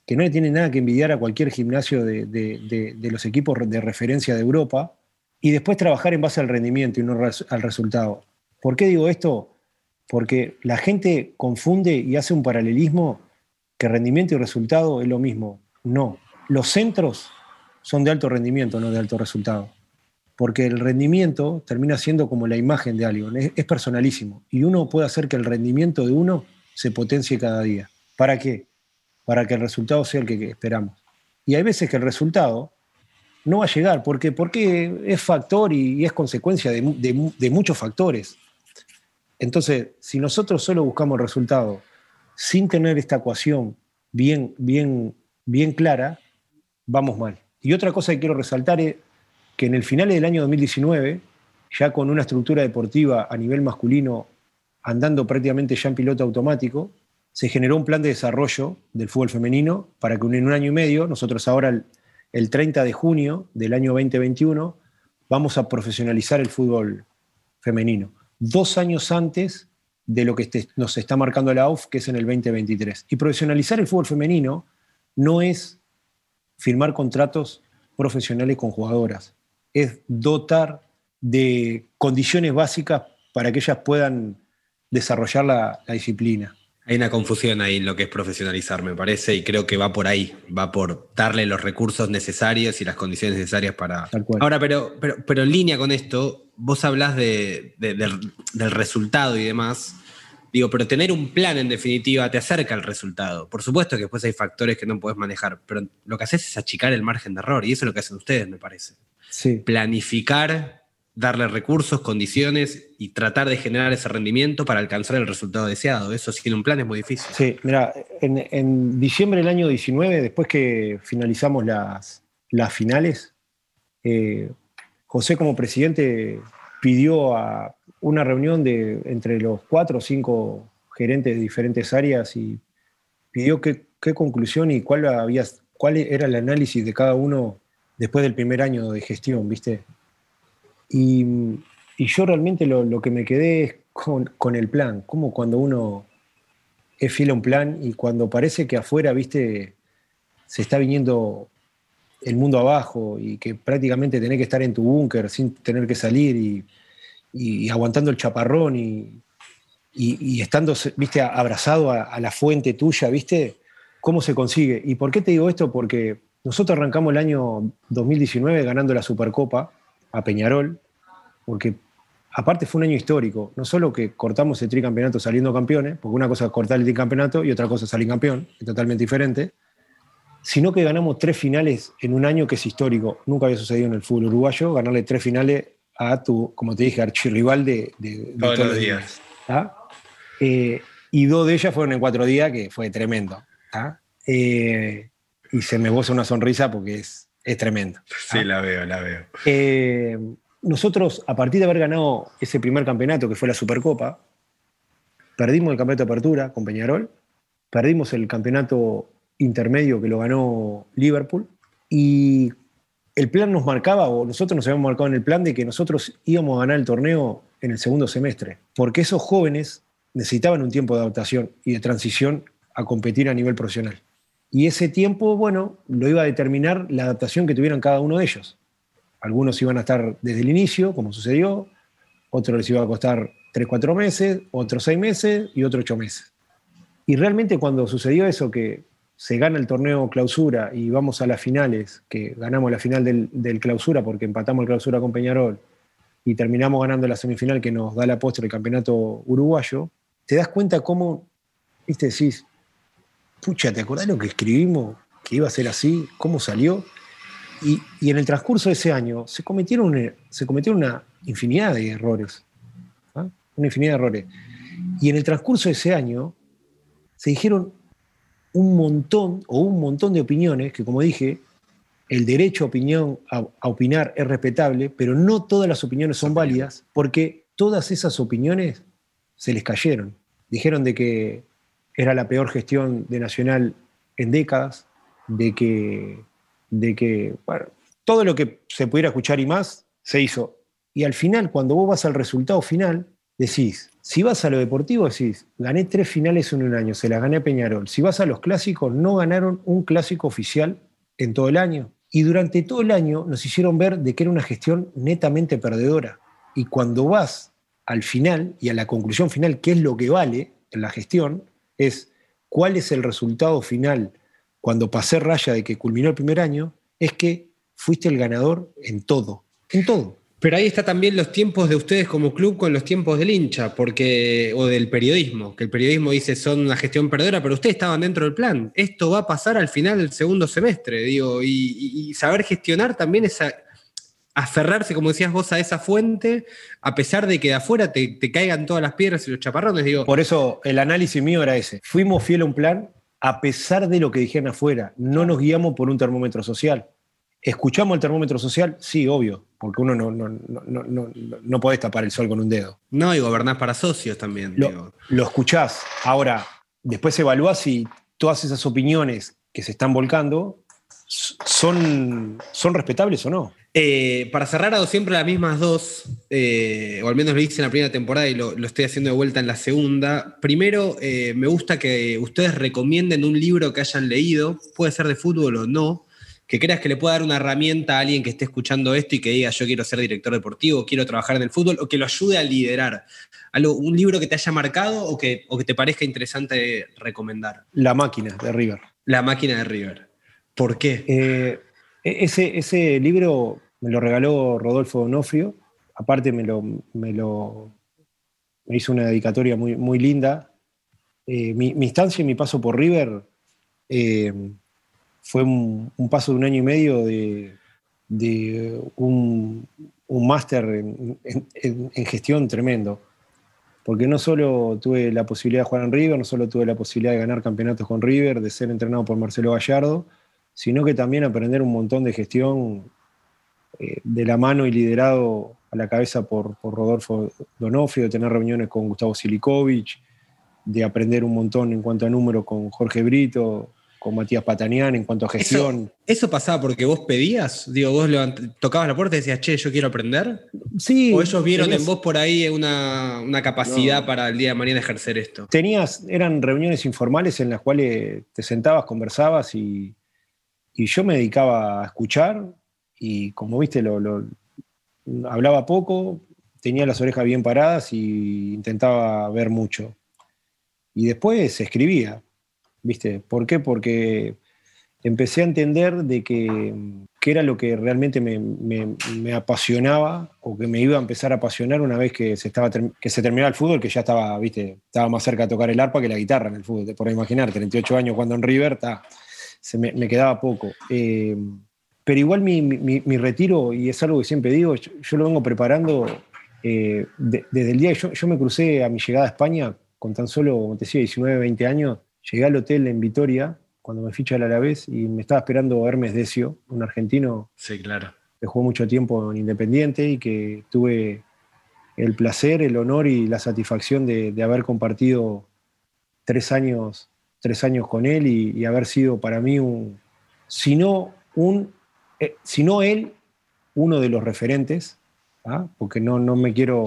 que no le tiene nada que envidiar a cualquier gimnasio de, los equipos de referencia de Europa, y después trabajar en base al rendimiento y no al resultado. ¿Por qué digo esto? Porque la gente confunde y hace un paralelismo que rendimiento y resultado es lo mismo. No, los centros son de alto rendimiento, no de alto resultado. Porque el rendimiento termina siendo como la imagen de algo, es personalísimo. Y uno puede hacer que el rendimiento de uno se potencie cada día. ¿Para qué? para que el resultado sea el que esperamos. Y hay veces que el resultado no va a llegar, porque, porque es factor y, es consecuencia de, muchos factores. Entonces, si nosotros solo buscamos el resultado sin tener esta ecuación bien, bien, bien clara, vamos mal. Y otra cosa que quiero resaltar es que en el final del año 2019, ya con una estructura deportiva a nivel masculino andando prácticamente ya en piloto automático, se generó un plan de desarrollo del fútbol femenino para que en un año y medio, nosotros ahora el, 30 de junio del año 2021, vamos a profesionalizar el fútbol femenino. Dos años antes de lo que este, nos está marcando la AUF, que es en el 2023. Y profesionalizar el fútbol femenino no es firmar contratos profesionales con jugadoras, es dotar de condiciones básicas para que ellas puedan desarrollar la disciplina. Hay una confusión ahí en lo que es profesionalizar, me parece, y creo que va por ahí, va por darle los recursos necesarios y las condiciones necesarias para... Ahora, pero, pero, pero en línea con esto, vos hablás de, del, resultado y demás, digo, pero tener un plan en definitiva te acerca al resultado. Por supuesto que después hay factores que no puedes manejar, pero lo que haces es achicar el margen de error, y eso es lo que hacen ustedes, me parece. Sí. Planificar darle recursos, condiciones y tratar de generar ese rendimiento para alcanzar el resultado deseado. Eso sin un plan es muy difícil. Sí, mira, en, diciembre del año 19, después que finalizamos las, las finales, eh, José como presidente pidió a una reunión de, entre los cuatro o cinco gerentes de diferentes áreas y pidió qué, qué conclusión y cuál, había, cuál era el análisis de cada uno después del primer año de gestión, ¿viste? Y, yo realmente lo, que me quedé es con, el plan, como cuando uno es fiel a un plan y cuando parece que afuera, viste, se está viniendo el mundo abajo y que prácticamente tenés que estar en tu búnker sin tener que salir y, aguantando el chaparrón y, estando, viste, abrazado a, a, la fuente tuya, viste, ¿cómo se consigue? ¿Y por qué te digo esto? Porque nosotros arrancamos el año 2019 ganando la Supercopa a Peñarol, porque aparte fue un año histórico, no solo que cortamos el tricampeonato saliendo campeones, porque una cosa es cortar el tricampeonato y otra cosa es salir campeón, es totalmente diferente, sino que ganamos tres finales en un año que es histórico. Nunca había sucedido en el fútbol uruguayo, ganarle tres finales a tu, como te dije, archirrival de, de, todos, los días. Eh, y dos de ellas fueron en cuatro días, que fue tremendo. Eh, y se me boza una sonrisa porque es, es tremendo. Sí, la veo, la veo. Eh, nosotros, a partir de haber ganado ese primer campeonato, que fue la Supercopa, perdimos el campeonato de apertura con Peñarol, perdimos el campeonato intermedio que lo ganó Liverpool, y el plan nos marcaba, o nosotros nos habíamos marcado en el plan de que nosotros íbamos a ganar el torneo en el segundo semestre, porque esos jóvenes necesitaban un tiempo de adaptación y de transición a competir a nivel profesional. Y ese tiempo, bueno, lo iba a determinar la adaptación que tuvieran cada uno de ellos. Algunos iban a estar desde el inicio, como sucedió, otros les iba a costar 3, 4 meses, otros 6 meses y otros 8 meses. Y realmente cuando sucedió eso, que se gana el torneo clausura y vamos a las finales, que ganamos la final del, clausura porque empatamos el clausura con Peñarol y terminamos ganando la semifinal que nos da la postre del campeonato uruguayo, te das cuenta cómo, decís, pucha, ¿te acordás lo que escribimos? Que iba a ser así, cómo salió. Y, en el transcurso de ese año se cometieron, se cometieron una infinidad de errores. ¿ah? Una infinidad de errores. Y en el transcurso de ese año se dijeron un montón o un montón de opiniones que, como dije, el derecho a, opinión, a, opinar es respetable, pero no todas las opiniones son válidas porque todas esas opiniones se les cayeron. Dijeron de que era la peor gestión de Nacional en décadas, de que, de que todo lo que se pudiera escuchar y más se hizo. Y al final, cuando vos vas al resultado final, decís, si vas a lo deportivo, decís, gané tres finales en un año, se las gané a Peñarol. Si vas a los clásicos, no ganaron un clásico oficial en todo el año. Y durante todo el año nos hicieron ver de que era una gestión netamente perdedora. Y cuando vas al final y a la conclusión final, qué es lo que vale en la gestión, es cuál es el resultado final cuando pasé raya de que culminó el primer año, es que fuiste el ganador en todo, en todo. Pero ahí está también los tiempos de ustedes como club con los tiempos del hincha, porque, o del periodismo, que el periodismo dice son una gestión perdedora, pero ustedes estaban dentro del plan. Esto va a pasar al final del segundo semestre, digo, y, saber gestionar también esa, aferrarse, como decías vos, a esa fuente, a pesar de que de afuera te, te, caigan todas las piedras y los chaparrones, digo. Por eso el análisis mío era ese. Fuimos fiel a un plan a pesar de lo que dijeron afuera. No nos guiamos por un termómetro social. ¿Escuchamos el termómetro social? Sí, obvio, porque uno no, no, no, no, podés tapar el sol con un dedo. No, y gobernás para socios también. Lo, lo escuchás. Ahora, después evaluás si todas esas opiniones que se están volcando son, son respetables o no. Eh, para cerrar, hago siempre las mismas dos, eh, o al menos lo hice en la primera temporada y lo, estoy haciendo de vuelta en la segunda. Primero, eh, me gusta que ustedes recomienden un libro que hayan leído, puede ser de fútbol o no, que creas que le pueda dar una herramienta a alguien que esté escuchando esto y que diga yo quiero ser director deportivo, quiero trabajar en el fútbol, o que lo ayude a liderar. Algo, un libro que te haya marcado o que, o que te parezca interesante recomendar. La máquina de River. La máquina de River. ¿Por qué? E-, ese, ese libro me lo regaló Rodolfo Donofrio. Aparte me lo, me lo hizo una dedicatoria muy, muy linda. Eh, mi, instancia y mi paso por River eh, fue un, paso de un año y medio de, un, máster en, gestión tremendo. Porque no solo tuve la posibilidad de jugar en River, no solo tuve la posibilidad de ganar campeonatos con River, de ser entrenado por Marcelo Gallardo, sino que también aprender un montón de gestión eh, de la mano y liderado a la cabeza por, Rodolfo Donofrio, de tener reuniones con Gustavo Silikovic, de aprender un montón en cuanto a número con Jorge Brito, con Matías Patanián en cuanto a gestión. ¿Eso, pasaba porque vos pedías? Digo, vos tocabas la puerta y decías, che, yo quiero aprender. Sí. ¿O ellos vieron en vos por ahí una, capacidad para el día de mañana ejercer esto? Tenías, eran reuniones informales en las cuales te sentabas, conversabas y, y yo me dedicaba a escuchar y como viste, lo, hablaba poco, tenía las orejas bien paradas y intentaba ver mucho. Y después escribía, ¿viste? ¿Por qué? Porque empecé a entender de que, era lo que realmente me, apasionaba o que me iba a empezar a apasionar una vez que se, estaba, que se terminaba el fútbol, que ya estaba, ¿viste? Estaba más cerca de tocar el arpa que la guitarra en el fútbol, por imaginar, 38 años cuando en River, se me, quedaba poco. Eh, pero igual mi, retiro, y es algo que siempre digo, yo, lo vengo preparando eh, desde el día que yo, me crucé a mi llegada a España con tan solo, como te decía, 19, 20 años. Llegué al hotel en Vitoria cuando me ficha a la vez y me estaba esperando Hermes Decio, un argentino sí, claro. que jugó mucho tiempo en Independiente y que tuve el placer, el honor y la satisfacción de, haber compartido tres años, tres años con él y, haber sido para mí un, si no un eh, si no él, uno de los referentes, ¿ah? porque no, no me quiero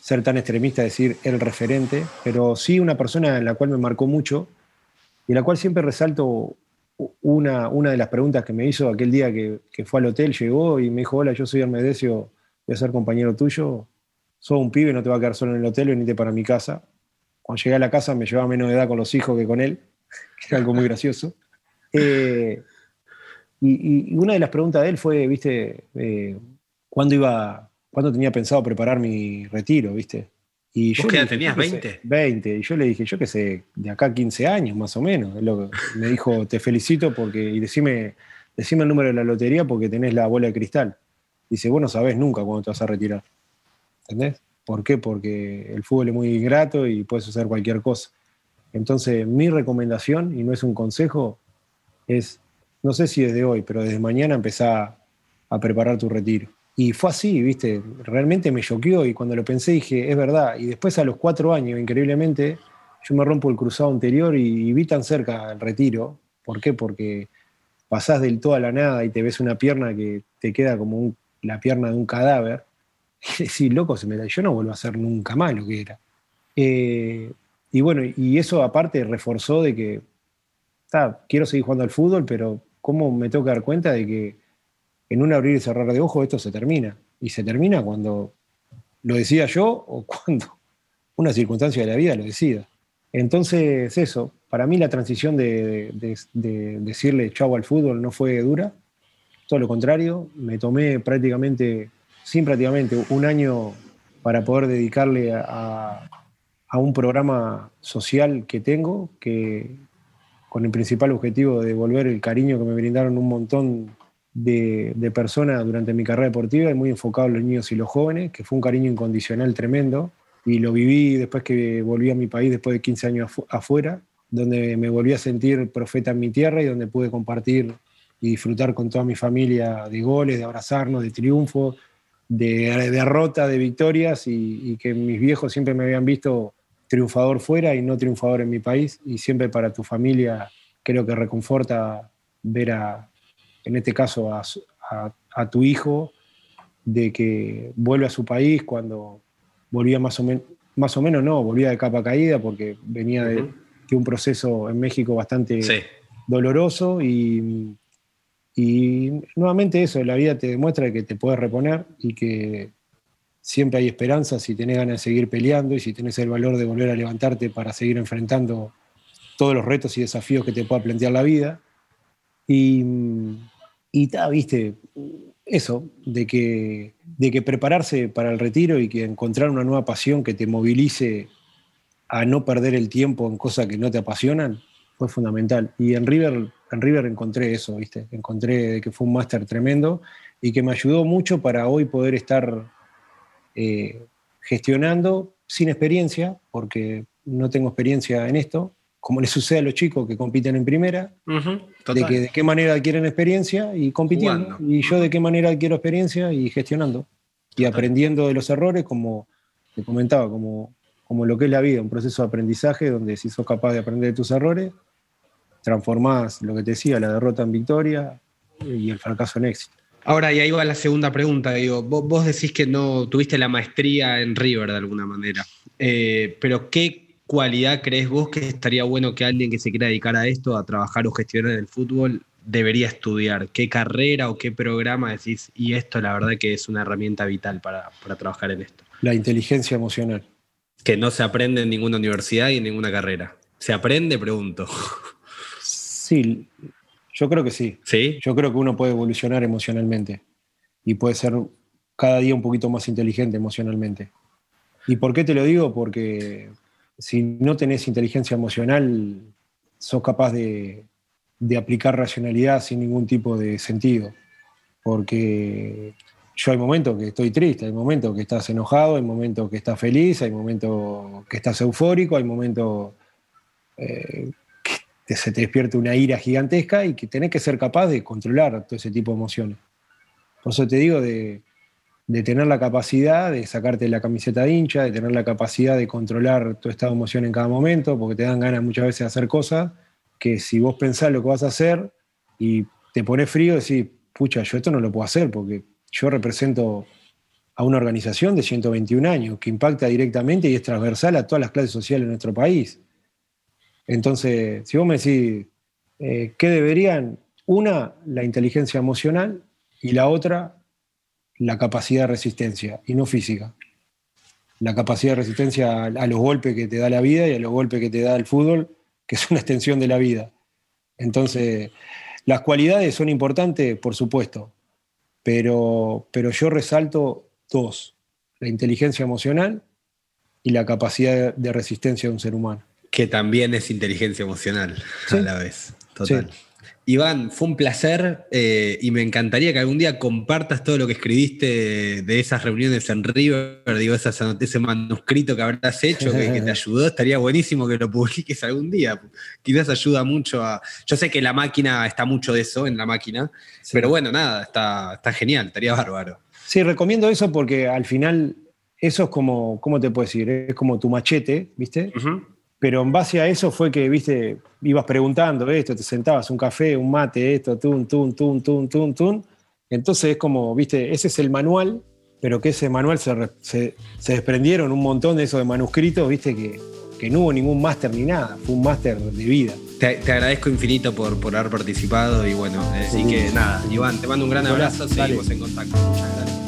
ser tan extremista decir el referente, pero sí una persona en la cual me marcó mucho y la cual siempre resalto una, una de las preguntas que me hizo aquel día que, fue al hotel, llegó y me dijo, hola, yo soy Hermedesio, voy a ser compañero tuyo, soy un pibe, no te va a quedar solo en el hotel, venite para mi casa. Cuando llegué a la casa me llevaba menos edad con los hijos que con él, que era algo muy gracioso. Eh, y, una de las preguntas de él fue, viste, eh, ¿cuándo iba, cuándo tenía pensado preparar mi retiro, viste? Y yo qué tenías? ¿20? 20. Y yo le dije, yo qué sé, de acá 15 años más o menos. me dijo, te felicito porque, y decime, decime el número de la lotería porque tenés la bola de cristal. Dice, vos no sabés nunca cuándo te vas a retirar. ¿Entendés? ¿Por qué? Porque el fútbol es muy ingrato y puedes hacer cualquier cosa. Entonces, mi recomendación, y no es un consejo, es no sé si desde hoy, pero desde mañana empezá a preparar tu retiro. Y fue así, viste, realmente me choqueó y cuando lo pensé dije, es verdad. Y después a los cuatro años, increíblemente, yo me rompo el cruzado anterior y, vi tan cerca el retiro. ¿Por qué? Porque pasás del todo a la nada y te ves una pierna que te queda como la pierna de un cadáver. Y decir, loco, se me da, yo no vuelvo a hacer nunca más lo que era. Eh, y bueno, y eso aparte reforzó de que, quiero seguir jugando al fútbol, pero ¿cómo me tengo que dar cuenta de que en un abrir y cerrar de ojos esto se termina? Y se termina cuando lo decida yo o cuando una circunstancia de la vida lo decida. Entonces, eso, para mí la transición de, decirle chau al fútbol no fue dura, todo lo contrario, me tomé prácticamente, sin prácticamente, un año para poder dedicarle a, a un programa social que tengo, que con el principal objetivo de devolver el cariño que me brindaron un montón de, personas durante mi carrera deportiva y muy enfocado en los niños y los jóvenes, que fue un cariño incondicional tremendo. Y lo viví después que volví a mi país, después de 15 años afuera, donde me volví a sentir profeta en mi tierra y donde pude compartir y disfrutar con toda mi familia de goles, de abrazarnos, de triunfos, de, derrota, de victorias y, y, que mis viejos siempre me habían visto triunfador fuera y no triunfador en mi país. Y siempre para tu familia creo que reconforta ver a, en este caso, a, a, tu hijo, de que vuelve a su país cuando volvía más o menos, más o menos no, volvía de capa caída porque venía de, un proceso en México bastante doloroso y, y nuevamente eso, la vida te demuestra que te puedes reponer y que siempre hay esperanza si tenés ganas de seguir peleando y si tenés el valor de volver a levantarte para seguir enfrentando todos los retos y desafíos que te pueda plantear la vida. Y, y viste, eso, de que, de que prepararse para el retiro y que encontrar una nueva pasión que te movilice a no perder el tiempo en cosas que no te apasionan, fue fundamental. Y en River, en River encontré eso, ¿viste? Encontré que fue un máster tremendo y que me ayudó mucho para hoy poder estar eh, gestionando sin experiencia, porque no tengo experiencia en esto, como le sucede a los chicos que compiten en primera, de, que, de qué manera adquieren experiencia y compitiendo, y yo de qué manera adquiero experiencia y gestionando, y aprendiendo de los errores, como te comentaba, como, como lo que es la vida, un proceso de aprendizaje donde si sos capaz de aprender de tus errores, transformás lo que te decía, la derrota en victoria y el fracaso en éxito. Ahora, y ahí va la segunda pregunta, digo, vos, decís que no tuviste la maestría en River de alguna manera, eh, pero ¿qué cualidad crees vos que estaría bueno que alguien que se quiera dedicar a esto, a trabajar o gestionar el fútbol, debería estudiar? ¿Qué carrera o qué programa decís? Y esto la verdad que es una herramienta vital para, para trabajar en esto. La inteligencia emocional. Que no se aprende en ninguna universidad y en ninguna carrera. ¿Se aprende? Pregunto. Sí, yo creo que sí. Sí. Yo creo que uno puede evolucionar emocionalmente y puede ser cada día un poquito más inteligente emocionalmente. ¿Y por qué te lo digo? Porque si no tenés inteligencia emocional, sos capaz de, aplicar racionalidad sin ningún tipo de sentido. Porque yo hay momentos que estoy triste, hay momentos que estás enojado, hay momentos que estás feliz, hay momentos que estás eufórico, hay momentos eh, se te despierta una ira gigantesca y que tenés que ser capaz de controlar todo ese tipo de emociones. Por eso te digo de, tener la capacidad de sacarte la camiseta de hincha, de tener la capacidad de controlar tu estado de emoción en cada momento, porque te dan ganas muchas veces de hacer cosas que si vos pensás lo que vas a hacer y te pones frío, decís, pucha, yo esto no lo puedo hacer porque yo represento a una organización de 121 años que impacta directamente y es transversal a todas las clases sociales de nuestro país. Entonces, si vos me decís, eh, ¿qué deberían? Una, la inteligencia emocional y la otra, la capacidad de resistencia, y no física. La capacidad de resistencia a, los golpes que te da la vida y a los golpes que te da el fútbol, que es una extensión de la vida. Entonces, las cualidades son importantes, por supuesto, pero, pero yo resalto dos, la inteligencia emocional y la capacidad de resistencia de un ser humano que también es inteligencia emocional a la vez. Total. Iván, fue un placer eh, y me encantaría que algún día compartas todo lo que escribiste de esas reuniones en River, digo, ese manuscrito que habrás hecho, que, te ayudó, estaría buenísimo que lo publiques algún día. Quizás ayuda mucho a... Yo sé que la máquina está mucho de eso, en la máquina, pero bueno, nada, está, está genial, estaría bárbaro. Sí, recomiendo eso porque al final eso es como, ¿cómo te puedo decir? Es como tu machete, ¿viste? Pero en base a eso fue que, viste, ibas preguntando esto, te sentabas, un café, un mate, esto, tun, tun, tun, tun, tun, tun. Entonces es como, viste, ese es el manual pero que ese manual se, desprendieron un montón de esos de manuscritos, viste, que, que no hubo ningún máster ni nada, fue un máster de vida. Te, agradezco infinito por, por haber participado y bueno, así que nada, Iván, te mando un gran abrazo, seguimos en contacto. Muchas gracias.